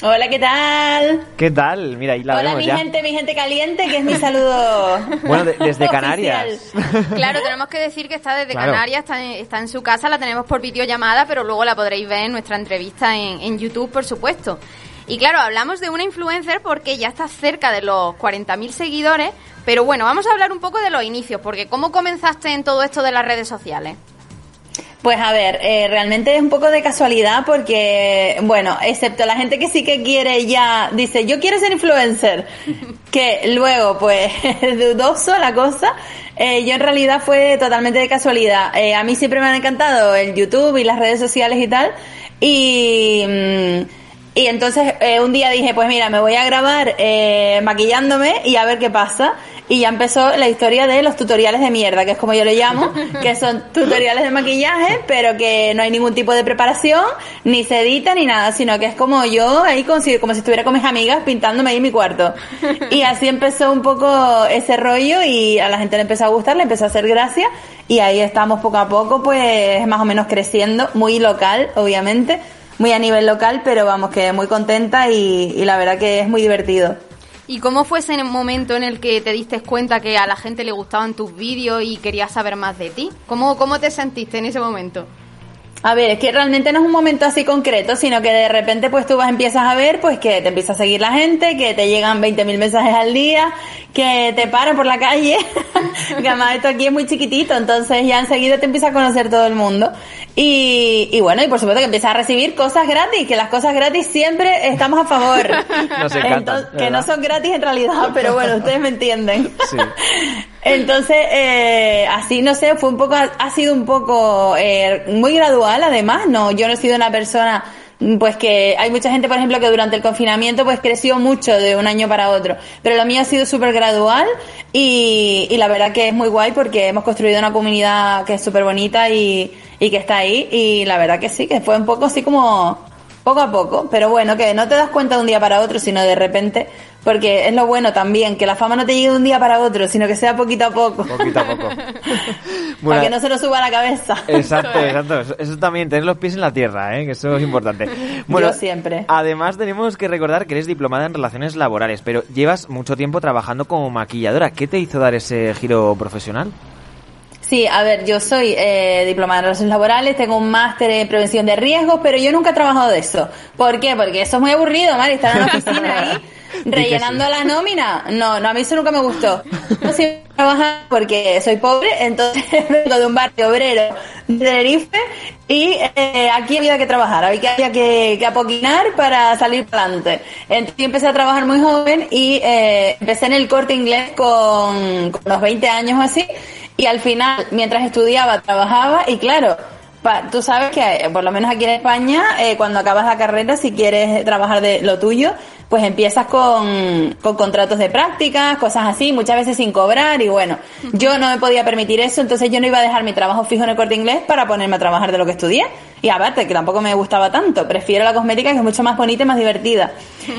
Hola, ¿qué tal? ¿Qué tal? Mira, ahí la Hola, vemos mi ya. gente, mi gente caliente, que es mi saludo. Bueno, de- desde. Canarias. Claro, tenemos que decir que está desde Claro. Canarias, está en, está en su casa, la tenemos por videollamada, pero luego la podréis ver en nuestra entrevista en, en YouTube, por supuesto. Y claro, hablamos de una influencer porque ya está cerca de los 40.000 seguidores, pero bueno, vamos a hablar un poco de los inicios, porque ¿cómo comenzaste en todo esto de las redes sociales? Pues a ver, eh, realmente es un poco de casualidad porque, bueno, excepto la gente que sí que quiere ya, dice, yo quiero ser influencer, que luego, pues, es dudoso la cosa. Eh, yo en realidad fue totalmente de casualidad. Eh, a mí siempre me han encantado el YouTube y las redes sociales y tal. Y, mm, y entonces eh, un día dije, pues mira, me voy a grabar eh, maquillándome y a ver qué pasa. Y ya empezó la historia de los tutoriales de mierda, que es como yo le llamo, que son tutoriales de maquillaje, pero que no hay ningún tipo de preparación, ni se edita ni nada, sino que es como yo ahí como si, como si estuviera con mis amigas pintándome ahí en mi cuarto. Y así empezó un poco ese rollo y a la gente le empezó a gustar, le empezó a hacer gracia y ahí estamos poco a poco pues más o menos creciendo, muy local, obviamente, muy a nivel local, pero vamos que muy contenta y, y la verdad que es muy divertido. ¿Y cómo fue ese momento en el que te diste cuenta que a la gente le gustaban tus vídeos y querías saber más de ti? ¿Cómo, cómo te sentiste en ese momento? A ver, es que realmente no es un momento así concreto, sino que de repente pues tú vas, empiezas a ver pues que te empieza a seguir la gente, que te llegan 20.000 mensajes al día, que te paran por la calle, que además esto aquí es muy chiquitito, entonces ya enseguida te empieza a conocer todo el mundo. Y, y bueno, y por supuesto que empiezas a recibir cosas gratis, que las cosas gratis siempre estamos a favor. Nos encantan, Entonces, que no son gratis en realidad, pero bueno, ustedes me entienden. Sí. Entonces, eh, así no sé, fue un poco, ha sido un poco eh, muy gradual además, no, yo no he sido una persona pues que hay mucha gente, por ejemplo, que durante el confinamiento pues creció mucho de un año para otro, pero lo mío ha sido súper gradual y, y la verdad que es muy guay porque hemos construido una comunidad que es súper bonita y, y que está ahí y la verdad que sí, que fue un poco así como poco a poco, pero bueno, que no te das cuenta de un día para otro, sino de repente, porque es lo bueno también, que la fama no te llegue de un día para otro, sino que sea poquito a poco. Poquito a poco. para que no se nos suba a la cabeza. Exacto, exacto. Eso, eso también, tener los pies en la tierra, ¿eh? que eso es importante. Bueno, Yo siempre. Además, tenemos que recordar que eres diplomada en relaciones laborales, pero llevas mucho tiempo trabajando como maquilladora. ¿Qué te hizo dar ese giro profesional? Sí, a ver, yo soy eh, diplomada en relaciones laborales, tengo un máster en prevención de riesgos, pero yo nunca he trabajado de eso. ¿Por qué? Porque eso es muy aburrido, Mari, estar en una oficina ahí rellenando la nómina. No, no, a mí eso nunca me gustó. Yo siempre trabajar porque soy pobre, entonces vengo de un barrio obrero de Tenerife y eh, aquí había que trabajar, había que, había que, que apoquinar para salir para adelante. Entonces yo empecé a trabajar muy joven y eh, empecé en el corte inglés con, con unos 20 años o así y al final, mientras estudiaba, trabajaba y claro, tú sabes que eh, por lo menos aquí en España, eh, cuando acabas la carrera, si quieres trabajar de lo tuyo, pues empiezas con, con contratos de prácticas, cosas así, muchas veces sin cobrar y bueno, yo no me podía permitir eso, entonces yo no iba a dejar mi trabajo fijo en el corte inglés para ponerme a trabajar de lo que estudié. Y aparte, que tampoco me gustaba tanto, prefiero la cosmética que es mucho más bonita y más divertida.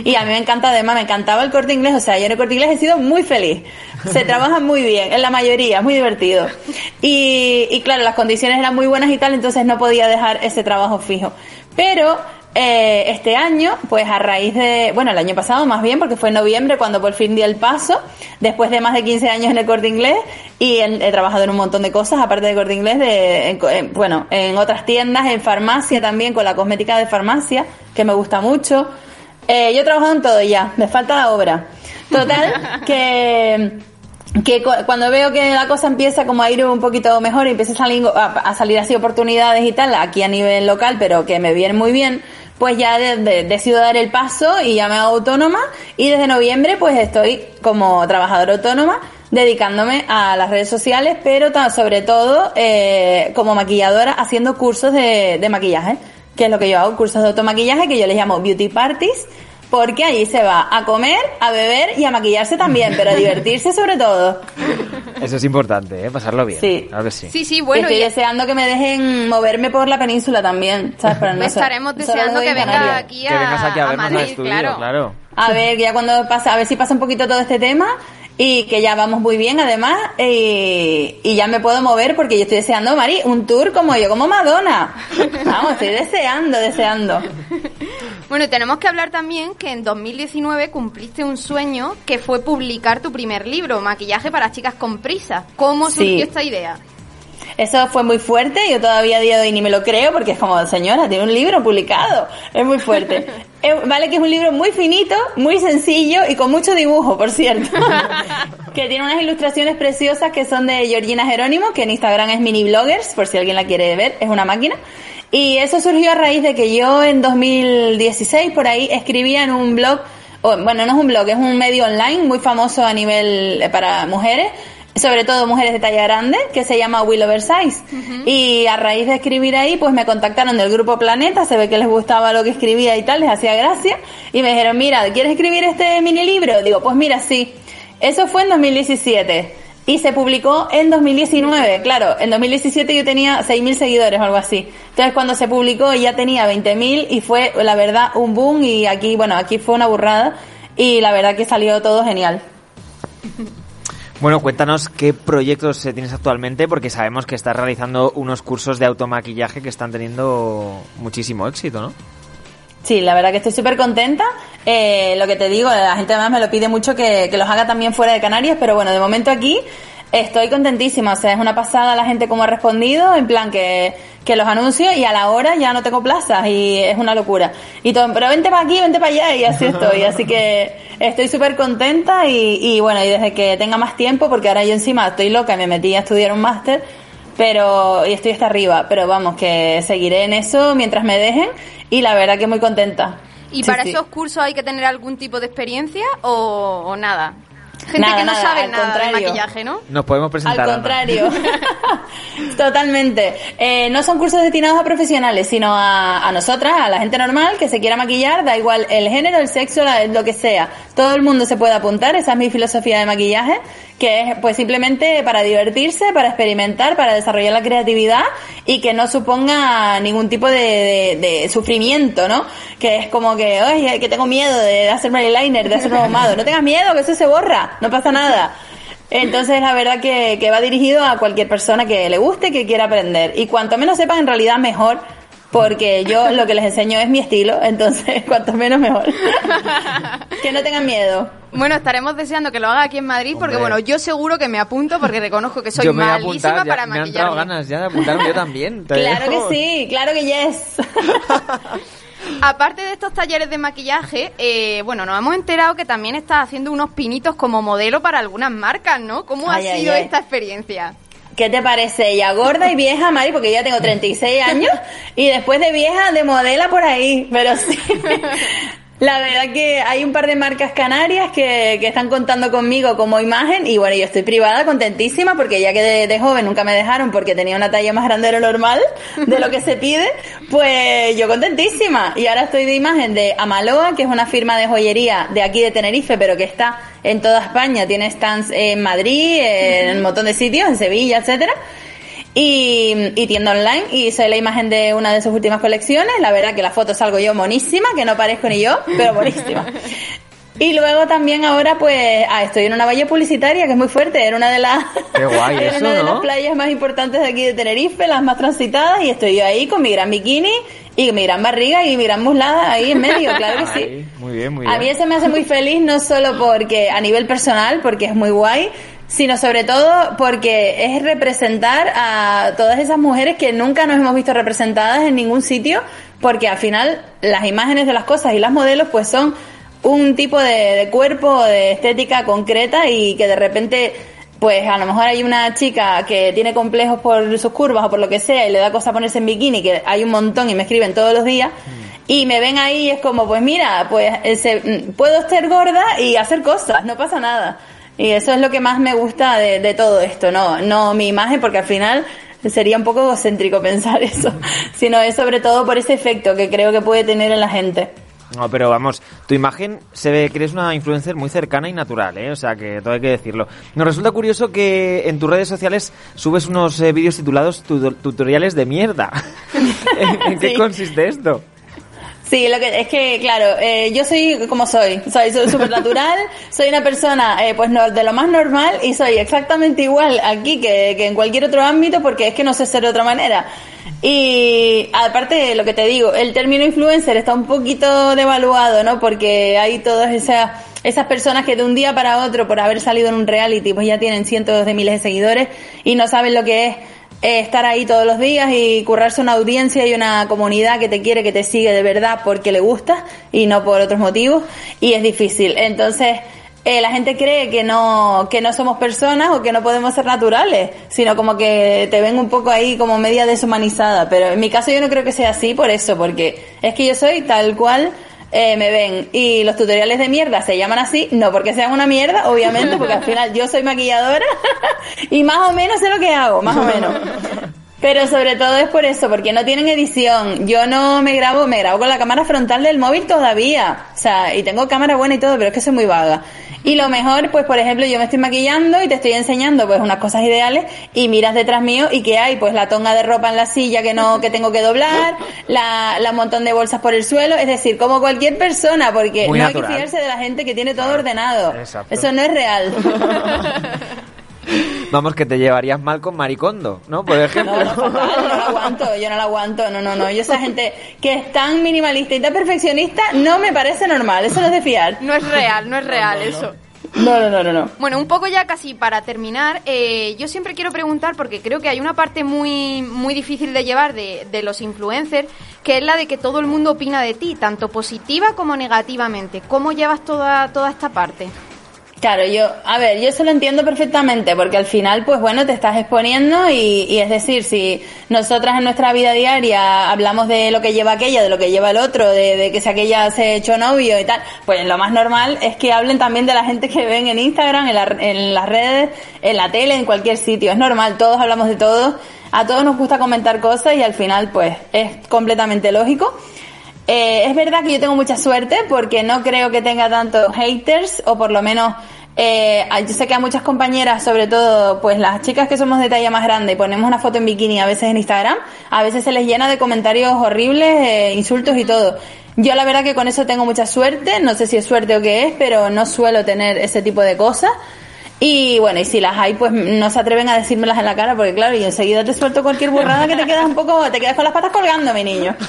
Y a mí me encanta, además, me encantaba el corte inglés, o sea, yo en el corte inglés he sido muy feliz. Se trabaja muy bien, en la mayoría, es muy divertido. Y, y claro, las condiciones eran muy buenas y tal, entonces no podía dejar ese trabajo fijo. Pero eh, este año, pues a raíz de, bueno, el año pasado más bien, porque fue en noviembre cuando por fin di el paso, después de más de 15 años en el corte inglés y he trabajado en un montón de cosas, aparte de corte inglés, de, bueno, en otras tiendas, en farmacia también, con la cosmética de farmacia, que me gusta mucho. Eh, yo he trabajado en todo ya, me falta la obra. Total, que que cuando veo que la cosa empieza como a ir un poquito mejor y empieza a salir, a, salir así oportunidades y tal, aquí a nivel local, pero que me vienen muy bien, pues ya decido dar el paso y ya me hago autónoma. Y desde noviembre pues estoy como trabajadora autónoma dedicándome a las redes sociales, pero sobre todo eh, como maquilladora haciendo cursos de, de maquillaje, que es lo que yo hago, cursos de automaquillaje que yo les llamo beauty parties porque allí se va a comer, a beber y a maquillarse también, pero a divertirse sobre todo. Eso es importante, ¿eh? pasarlo bien. Sí. Claro que sí. Sí, sí, bueno. Estoy deseando que me dejen moverme por la península también, ¿sabes? no estaremos deseando que venga aquí a, que vengas aquí a, a Madrid, estudio, claro. claro. A ver, ya cuando pasa, a ver si pasa un poquito todo este tema y que ya vamos muy bien además y, y, ya me puedo mover porque yo estoy deseando, Mari, un tour como yo, como Madonna. Vamos, estoy deseando, deseando. Bueno, tenemos que hablar también que en 2019 cumpliste un sueño que fue publicar tu primer libro, Maquillaje para chicas con prisa. ¿Cómo surgió esta idea? Eso fue muy fuerte, yo todavía a día de hoy ni me lo creo porque es como, señora, tiene un libro publicado, es muy fuerte. vale que es un libro muy finito, muy sencillo y con mucho dibujo, por cierto. que tiene unas ilustraciones preciosas que son de Georgina Jerónimo, que en Instagram es mini bloggers, por si alguien la quiere ver, es una máquina. Y eso surgió a raíz de que yo en 2016 por ahí escribía en un blog, bueno, no es un blog, es un medio online muy famoso a nivel eh, para mujeres, sobre todo mujeres de talla grande, que se llama Will Oversize. Y a raíz de escribir ahí, pues me contactaron del grupo Planeta, se ve que les gustaba lo que escribía y tal, les hacía gracia, y me dijeron, mira, ¿quieres escribir este mini libro? Digo, pues mira, sí. Eso fue en 2017. Y se publicó en 2019, claro, en 2017 yo tenía 6.000 seguidores o algo así. Entonces cuando se publicó ya tenía 20.000 y fue la verdad un boom y aquí, bueno, aquí fue una burrada y la verdad que salió todo genial. Bueno, cuéntanos qué proyectos tienes actualmente, porque sabemos que estás realizando unos cursos de automaquillaje que están teniendo muchísimo éxito, ¿no? Sí, la verdad que estoy súper contenta. Eh, lo que te digo, la gente además me lo pide mucho que, que los haga también fuera de Canarias, pero bueno, de momento aquí Estoy contentísima, o sea, es una pasada la gente como ha respondido, en plan que, que los anuncios y a la hora ya no tengo plazas y es una locura. Y todo, pero vente para aquí, vente para allá y así estoy. Así que estoy súper contenta y, y bueno, y desde que tenga más tiempo, porque ahora yo encima estoy loca, me metí a estudiar un máster, pero y estoy hasta arriba, pero vamos, que seguiré en eso mientras me dejen y la verdad que muy contenta. ¿Y para esos cursos hay que tener algún tipo de experiencia o, o nada? Gente que no sabe nada de maquillaje, ¿no? Nos podemos presentar. Al contrario. Totalmente. Eh, no son cursos destinados a profesionales, sino a, a, nosotras, a la gente normal que se quiera maquillar, da igual el género, el sexo, lo que sea. Todo el mundo se puede apuntar, esa es mi filosofía de maquillaje que es pues simplemente para divertirse, para experimentar, para desarrollar la creatividad y que no suponga ningún tipo de, de, sufrimiento, ¿no? Que es como que, oye, que tengo miedo de hacerme el eyeliner, de hacerme pomado. No tengas miedo, que eso se borra, no pasa nada. Entonces, la verdad que, que va dirigido a cualquier persona que le guste, que quiera aprender. Y cuanto menos sepan, en realidad mejor, porque yo lo que les enseño es mi estilo, entonces cuanto menos mejor. que no tengan miedo. Bueno, estaremos deseando que lo haga aquí en Madrid, porque bueno, yo seguro que me apunto porque reconozco que soy malísima para me maquillarme. Me han ganas ya de apuntarme yo también. claro que sí, claro que yes. Aparte de estos talleres de maquillaje, eh, bueno, nos hemos enterado que también estás haciendo unos pinitos como modelo para algunas marcas, ¿no? ¿Cómo ha sido esta experiencia? ¿Qué te parece ella? Gorda y vieja, Mari, porque yo ya tengo 36 años y después de vieja, de modela por ahí, pero sí. La verdad que hay un par de marcas canarias que, que están contando conmigo como imagen y bueno, yo estoy privada, contentísima, porque ya que de, de joven nunca me dejaron porque tenía una talla más grande de lo normal, de lo que se pide, pues yo contentísima. Y ahora estoy de imagen de Amaloa, que es una firma de joyería de aquí de Tenerife, pero que está en toda España, tiene stands en Madrid, en un montón de sitios, en Sevilla, etcétera y, y tienda online y soy la imagen de una de sus últimas colecciones. La verdad que la foto salgo yo monísima, que no parezco ni yo, pero monísima. Y luego también ahora pues ah, estoy en una valla publicitaria que es muy fuerte, era una de las Qué guay era eso, una de ¿no? las playas más importantes de aquí de Tenerife, las más transitadas y estoy yo ahí con mi gran bikini y mi gran barriga y mi gran muslada ahí en medio, claro que sí. Ay, muy bien, muy A bien. mí eso me hace muy feliz, no solo porque a nivel personal, porque es muy guay, sino sobre todo porque es representar a todas esas mujeres que nunca nos hemos visto representadas en ningún sitio, porque al final las imágenes de las cosas y las modelos pues son un tipo de, de cuerpo, de estética concreta y que de repente pues a lo mejor hay una chica que tiene complejos por sus curvas o por lo que sea y le da cosa ponerse en bikini, que hay un montón y me escriben todos los días, y me ven ahí y es como, pues mira, pues ese- mm, puedo ser gorda y hacer cosas, no pasa nada. Y eso es lo que más me gusta de, de todo esto, no, no mi imagen, porque al final sería un poco egocéntrico pensar eso, sino es sobre todo por ese efecto que creo que puede tener en la gente. No, pero vamos, tu imagen se ve que eres una influencer muy cercana y natural, ¿eh? O sea, que todo hay que decirlo. Nos resulta curioso que en tus redes sociales subes unos eh, vídeos titulados tu- tutoriales de mierda. ¿En, en qué consiste esto? Sí, lo que es que, claro, eh, yo soy como soy, soy súper natural, soy una persona eh, pues no, de lo más normal y soy exactamente igual aquí que, que en cualquier otro ámbito porque es que no sé ser de otra manera. Y aparte de lo que te digo, el término influencer está un poquito devaluado, ¿no? Porque hay todas esas, esas personas que de un día para otro, por haber salido en un reality, pues ya tienen cientos de miles de seguidores y no saben lo que es eh, estar ahí todos los días y currarse una audiencia y una comunidad que te quiere, que te sigue de verdad porque le gusta y no por otros motivos y es difícil. Entonces, eh, la gente cree que no, que no somos personas o que no podemos ser naturales, sino como que te ven un poco ahí como media deshumanizada. Pero en mi caso yo no creo que sea así por eso, porque es que yo soy tal cual eh, me ven. Y los tutoriales de mierda se llaman así, no porque sean una mierda, obviamente, porque al final yo soy maquilladora y más o menos sé lo que hago, más o menos. Pero sobre todo es por eso, porque no tienen edición. Yo no me grabo, me grabo con la cámara frontal del móvil todavía. O sea, y tengo cámara buena y todo, pero es que soy muy vaga. Y lo mejor, pues por ejemplo, yo me estoy maquillando y te estoy enseñando pues unas cosas ideales y miras detrás mío y que hay pues la tonga de ropa en la silla que no, que tengo que doblar, la, la montón de bolsas por el suelo, es decir, como cualquier persona, porque Muy no hay que fiarse de la gente que tiene todo ordenado. Exacto. Eso no es real. Vamos, que te llevarías mal con Maricondo, ¿no? Por ejemplo. No, no, fatal, yo no la aguanto, yo no la aguanto, no, no, no. Yo esa gente que es tan minimalista y tan perfeccionista no me parece normal, eso no es de fiar. No es real, no es real eso. No, no, no, no, no. Bueno, un poco ya casi para terminar, eh, yo siempre quiero preguntar, porque creo que hay una parte muy, muy difícil de llevar de, de los influencers, que es la de que todo el mundo opina de ti, tanto positiva como negativamente. ¿Cómo llevas toda, toda esta parte? Claro, yo, a ver, yo eso lo entiendo perfectamente, porque al final, pues bueno, te estás exponiendo y, y es decir, si nosotras en nuestra vida diaria hablamos de lo que lleva aquella, de lo que lleva el otro, de, de que si aquella se ha hecho novio y tal, pues lo más normal es que hablen también de la gente que ven en Instagram, en, la- en las redes, en la tele, en cualquier sitio. Es normal, todos hablamos de todo, a todos nos gusta comentar cosas y al final, pues es completamente lógico. Eh, es verdad que yo tengo mucha suerte porque no creo que tenga tantos haters o por lo menos eh, yo sé que a muchas compañeras, sobre todo pues las chicas que somos de talla más grande y ponemos una foto en bikini a veces en Instagram, a veces se les llena de comentarios horribles, eh, insultos y todo. Yo la verdad que con eso tengo mucha suerte, no sé si es suerte o qué es, pero no suelo tener ese tipo de cosas. Y bueno, y si las hay, pues no se atreven a decírmelas en la cara, porque claro, y enseguida te suelto cualquier burrada que te quedas un poco, te quedas con las patas colgando, mi niño.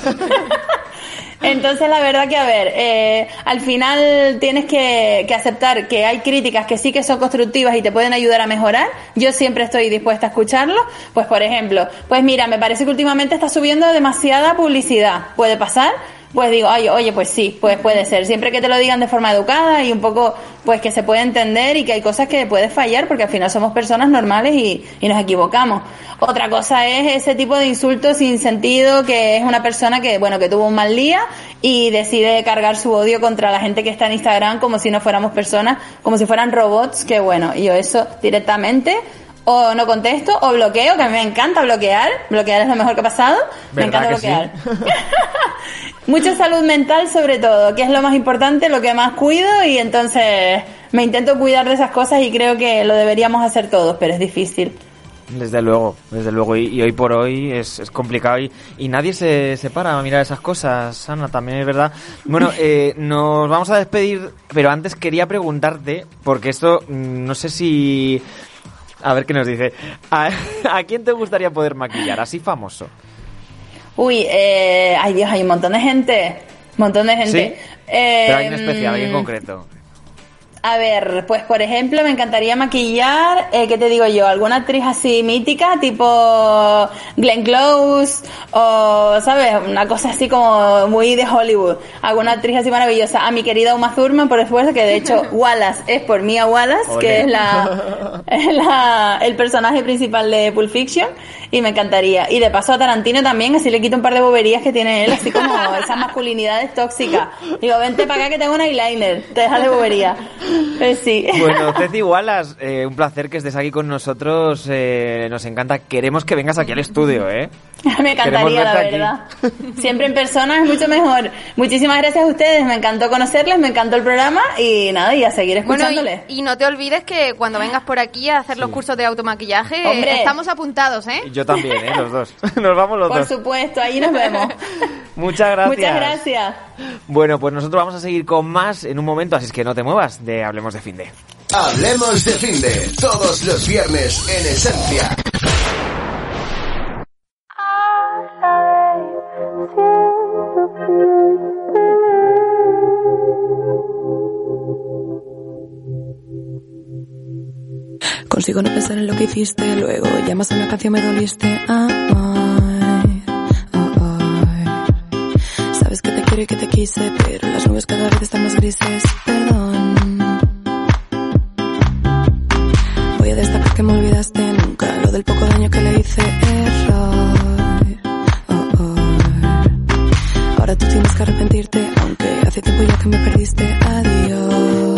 Entonces, la verdad que, a ver, eh, al final tienes que, que aceptar que hay críticas que sí que son constructivas y te pueden ayudar a mejorar. Yo siempre estoy dispuesta a escucharlo. Pues, por ejemplo, pues mira, me parece que últimamente está subiendo demasiada publicidad. ¿Puede pasar? Pues digo, oye, oye, pues sí, pues puede ser. Siempre que te lo digan de forma educada y un poco, pues que se puede entender y que hay cosas que puedes fallar porque al final somos personas normales y, y nos equivocamos. Otra cosa es ese tipo de insultos sin sentido que es una persona que, bueno, que tuvo un mal día y decide cargar su odio contra la gente que está en Instagram como si no fuéramos personas, como si fueran robots, que bueno, yo eso directamente o no contesto o bloqueo, que a mí me encanta bloquear, bloquear es lo mejor que ha pasado, me ¿Verdad encanta que bloquear. Mucha salud mental sobre todo, que es lo más importante, lo que más cuido y entonces me intento cuidar de esas cosas y creo que lo deberíamos hacer todos, pero es difícil. Desde luego, desde luego. Y, y hoy por hoy es, es complicado y, y nadie se, se para a mirar esas cosas, Ana, también es verdad. Bueno, eh, nos vamos a despedir, pero antes quería preguntarte, porque esto mm, no sé si... A ver qué nos dice. ¿A, a quién te gustaría poder maquillar? Así famoso. Uy, eh, ay Dios, hay un montón de gente, un montón de gente. ¿Sí? Eh, Pero hay en especial, hay en concreto. A ver, pues por ejemplo, me encantaría maquillar, eh, ¿qué te digo yo? Alguna actriz así mítica, tipo Glenn Close, o, ¿sabes? Una cosa así como muy de Hollywood. Alguna actriz así maravillosa. A mi querida Uma Thurman, por supuesto, que de hecho Wallace es por Mia Wallace, que es la, es la, el personaje principal de Pulp Fiction, y me encantaría. Y de paso a Tarantino también, así le quito un par de boberías que tiene él, así como esas masculinidades tóxicas. Digo, vente para acá que tengo un eyeliner, te dejas de bobería. Pues sí. Bueno, Ceci Wallace, eh, un placer que estés aquí con nosotros. eh, nos encanta. Queremos que vengas aquí al estudio, ¿eh? Me encantaría, la aquí. verdad. Siempre en persona es mucho mejor. Muchísimas gracias a ustedes, me encantó conocerles, me encantó el programa y nada, y a seguir Bueno, escuchándoles. y, y no te olvides que cuando vengas por aquí a hacer los cursos de automaquillaje, Hombre. estamos apuntados, ¿eh? Yo también, ¿eh? Los dos. Nos vamos los Por dos. supuesto, ahí nos vemos. Muchas gracias. Muchas gracias. Bueno, pues nosotros vamos a seguir con más en un momento, así es que no te muevas de Hablemos de Finde. Hablemos de fin de todos los viernes en Esencia. Consigo no pensar en lo que hiciste, luego llamas a una canción me doliste. Ay, ay. Sabes que te quiero y que te quise, pero las nubes cada vez están más grises. Perdón. Voy a destacar que me olvidaste nunca lo del poco daño que le hice. Error. Ahora tú tienes que arrepentirte, aunque hace tiempo ya que me perdiste. Adiós.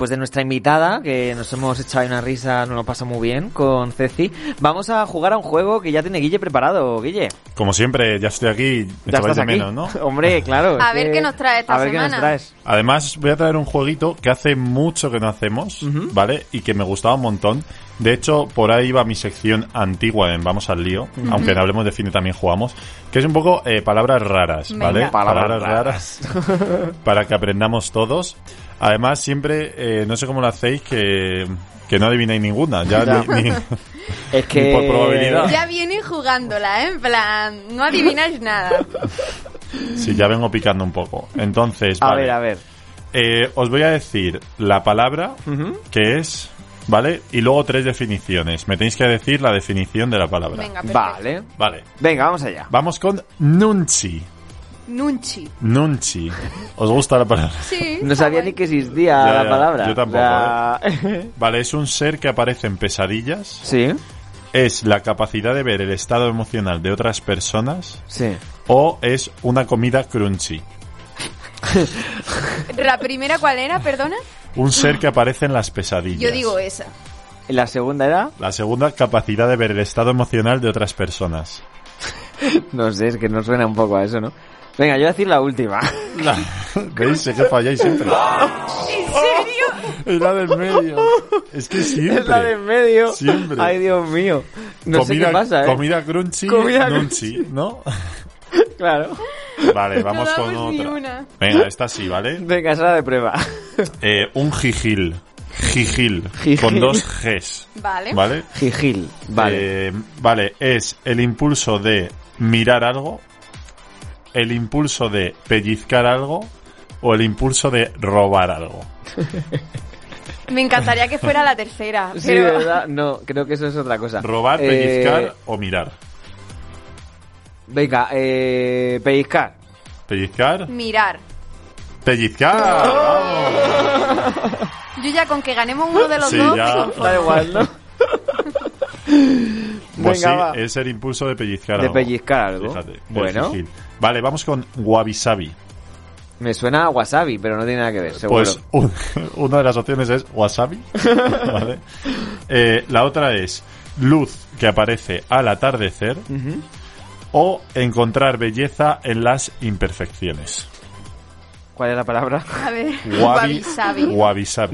Después de nuestra invitada, que nos hemos echado una risa, nos lo pasa muy bien con Ceci, vamos a jugar a un juego que ya tiene Guille preparado. Guille, Como siempre, ya estoy aquí, me ya echabais estás de aquí. menos, ¿no? Hombre, claro. A ver que- qué nos trae esta a ver qué semana. nos traes. Además, voy a traer un jueguito que hace mucho que no hacemos, ¿vale? Y que me gustaba un montón. De hecho, por ahí va mi sección antigua en Vamos al lío, aunque en Hablemos de Cine también jugamos, que es un poco eh, palabras raras, ¿vale? Venga. Palabras raras para que aprendamos todos. Además, siempre, eh, no sé cómo lo hacéis, que, que no adivináis ninguna. Ya, Ya. ni- ni- Es que... Ni por probabilidad. Ya viene jugándola, ¿eh? En plan, no adivináis nada. sí, ya vengo picando un poco. Entonces, A vale. ver, a ver. Eh, os voy a decir la palabra que es, ¿vale? Y luego tres definiciones. Me tenéis que decir la definición de la palabra. Venga. Vale. Vale. Venga, vamos allá. Vamos con nunchi. Nunchi. Nunchi. ¿Os gusta la palabra? Sí. No sabía ni que existía Ya, la ya, palabra. yo tampoco, ¿eh? Vale, es un ser que aparece en pesadillas. sí, Es la capacidad de ver el estado emocional de otras personas. sí. O es una comida crunchy. ¿La primera cuál era, perdona? Un ser que aparece en las pesadillas. Yo digo esa. ¿Y la segunda era? La segunda, capacidad de ver el estado emocional de otras personas. No sé, es que no suena un poco a eso, ¿no? Venga, yo voy a decir la última. La- ¿Veis? Sé que falláis siempre. ¿En serio? Es la del medio. Es que siempre. Es la de en medio. Siempre. Ay, Dios mío. No sé qué pasa, ¿eh? Comida crunchy, Comida nunchi, ¿no? Claro. Vale, vamos no con otra. una. Venga, esta sí, ¿vale? Venga, esa de prueba. Eh, un jijil. Jijil. Jijil. Con dos Gs. Vale. ¿Vale? Gigil. Vale. Eh, vale, es el impulso de mirar algo, el impulso de pellizcar algo o el impulso de robar algo. Me encantaría que fuera la tercera. sí, pero- ¿verdad? No, creo que eso es otra cosa. Robar, Eh, pellizcar o mirar. Venga, eh, pellizcar. Pellizcar, Mirar. pellizcar. vamos. Yo ya con que ganemos uno de los Sí, dos, ya. Da igual, ¿no? Pues Venga, sí, va. es el impulso de pellizcar De algo. pellizcar algo. Fíjate, Bueno. jijil. Vale, vamos con wabi sabi. Me suena a wasabi, pero no tiene nada que ver, seguro. Pues un- una de las opciones es wasabi. ¿vale? Eh, la otra es luz que aparece al atardecer o encontrar belleza en las imperfecciones. ¿Cuál es la palabra? A ver, Wabi, sabi.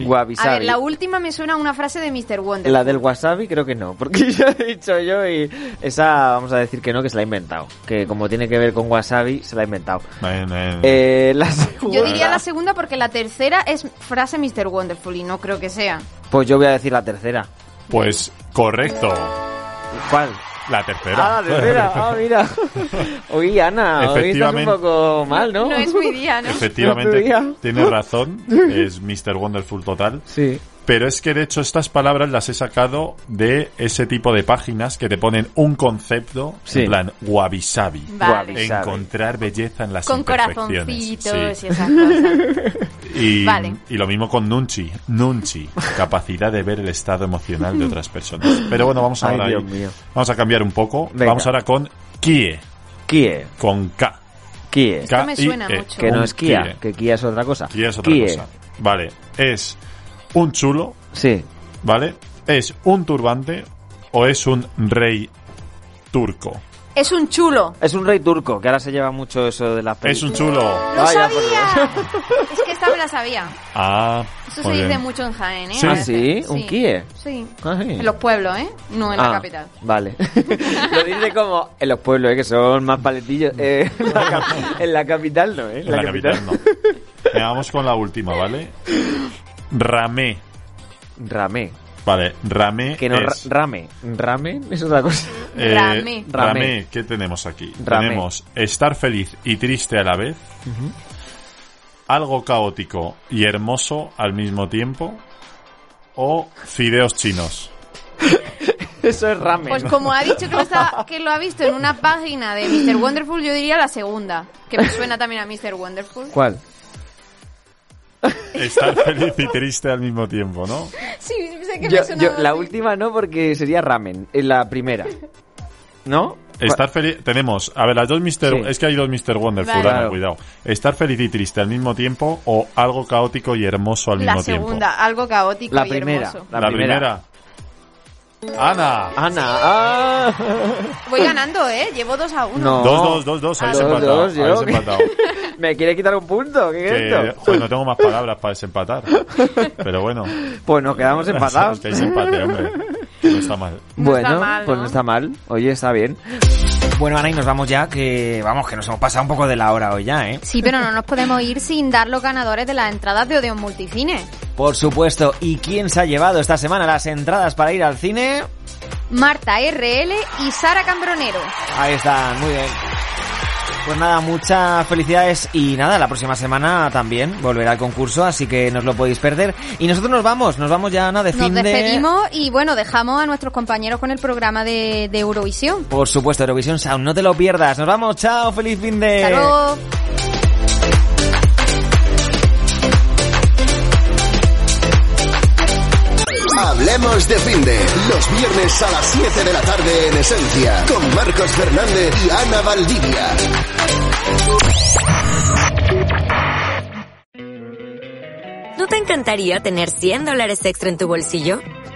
Wabi A ver, la última me suena a una frase de Mr. Wonder. La del wasabi creo que no, porque ya he dicho yo y esa vamos a decir que no, que se la ha inventado. Que como tiene que ver con wasabi, se la ha inventado. En- en- Eh, la segunda- Yo diría la segunda porque la tercera es frase Mr. Wonderful y no creo que sea. Pues yo voy a decir la tercera. Pues correcto. ¿Cuál? La tercera. Ah, la tercera. Ah, mira. Oye, Ana, hoy estás un poco mal, ¿no? No es mi día, ¿no? Efectivamente, Otro día. tienes razón. Es Mr. Wonderful total. Sí. Pero es que de hecho estas palabras las he sacado de ese tipo de páginas que te ponen un concepto Sí. en plan wabi sabi. Vale. Encontrar belleza en las Con imperfecciones. corazoncitos Sí. y esas cosas. Y, Vale. y lo mismo con Nunchi. Nunchi. capacidad de ver el estado emocional de otras personas. Pero bueno, vamos Ay, ahora Dios ahí. mío. Vamos a cambiar un poco. Venga. Vamos ahora con Kie. Kie. Con K. Kie. Esto me suena K-I-E. mucho. Que no es Kia, Kie. que Kia es otra cosa. Kia es otra Kie. cosa. Vale. Es un chulo, Sí. ¿vale? Es un turbante o es un rey turco. Es un chulo. Es un rey turco, que ahora se lleva mucho eso de las Es un chulo. ¡Lo Vaya, por sabía! es que esta me la sabía. Ah, Eso se dice mucho en Jaén, ¿eh? Sí. ¿Ah, sí? ¿Un Kie? Sí. Ah, sí. En los pueblos, ¿eh? No en la Ah, capital. Vale. Lo dice como en los pueblos, ¿eh? que son más paletillos. Eh, en, la cap- en la capital no, ¿eh? En la capital no. Venga, vamos con la última, ¿vale? Ramé. Ramé. Vale, ramé Que no, ra- rame. Rame es otra cosa. eh, Ramé. ramé, ¿qué tenemos aquí? Ramé. Tenemos estar feliz y triste a la vez. Algo caótico y hermoso al mismo tiempo. O fideos chinos. Eso es ramen. Pues como ha dicho que lo, está- que lo ha visto en una página de Mr. Wonderful, yo diría la segunda. Que me suena también a Mr. Wonderful. ¿Cuál? Estar feliz y triste al mismo tiempo, ¿no? Sí, sé que Yo, me suena yo- la última no, porque sería ramen. En la primera. ¿No? Estar feliz. Tenemos, a ver, las dos Mr. Sí. Es que hay dos Mr. Wonderful, Vale. Claro. cuidado. Estar feliz y triste al mismo tiempo o algo caótico y hermoso al La mismo tiempo. segunda, algo caótico La y primera. hermoso. La, La, primera. primera. Ana. Ana. Ah. Voy ganando, ¿eh? Llevo 2 a 1. No. Dos, dos, dos, dos. Habéis Dos, empatado. dos, habéis empatado. Me quiere quitar un punto. ¿Qué es Que, esto? joder, no tengo más palabras para desempatar. Pero bueno. Pues nos quedamos empatados. hay empate, hombre. No está mal. No bueno, está mal, pues ¿no? no está mal. Oye, está bien. Bueno, Ana, y nos vamos ya, que vamos, que nos hemos pasado un poco de la hora hoy ya, ¿eh? Sí, pero no nos podemos ir sin dar los ganadores de las entradas de Odeon Multicine. Por supuesto. ¿Y quién se ha llevado esta semana las entradas para ir al cine? Marta RL y Sara Cambronero. Ahí están, muy bien. Pues nada, muchas felicidades y nada, la próxima semana también volverá el concurso, así que no os lo podéis perder. Y nosotros nos vamos, nos vamos ya, Ana, de Nos fin de... despedimos y bueno, dejamos a nuestros compañeros con el programa de, de Eurovisión. Por supuesto, Eurovisión Sound, no te lo pierdas. Nos vamos, chao, feliz fin de... Hasta luego. Hablemos de fin de los viernes a las 7 de la tarde en Esencia con Marcos Fernández y Ana Valdivia. ¿No te encantaría tener 100 dólares extra en tu bolsillo?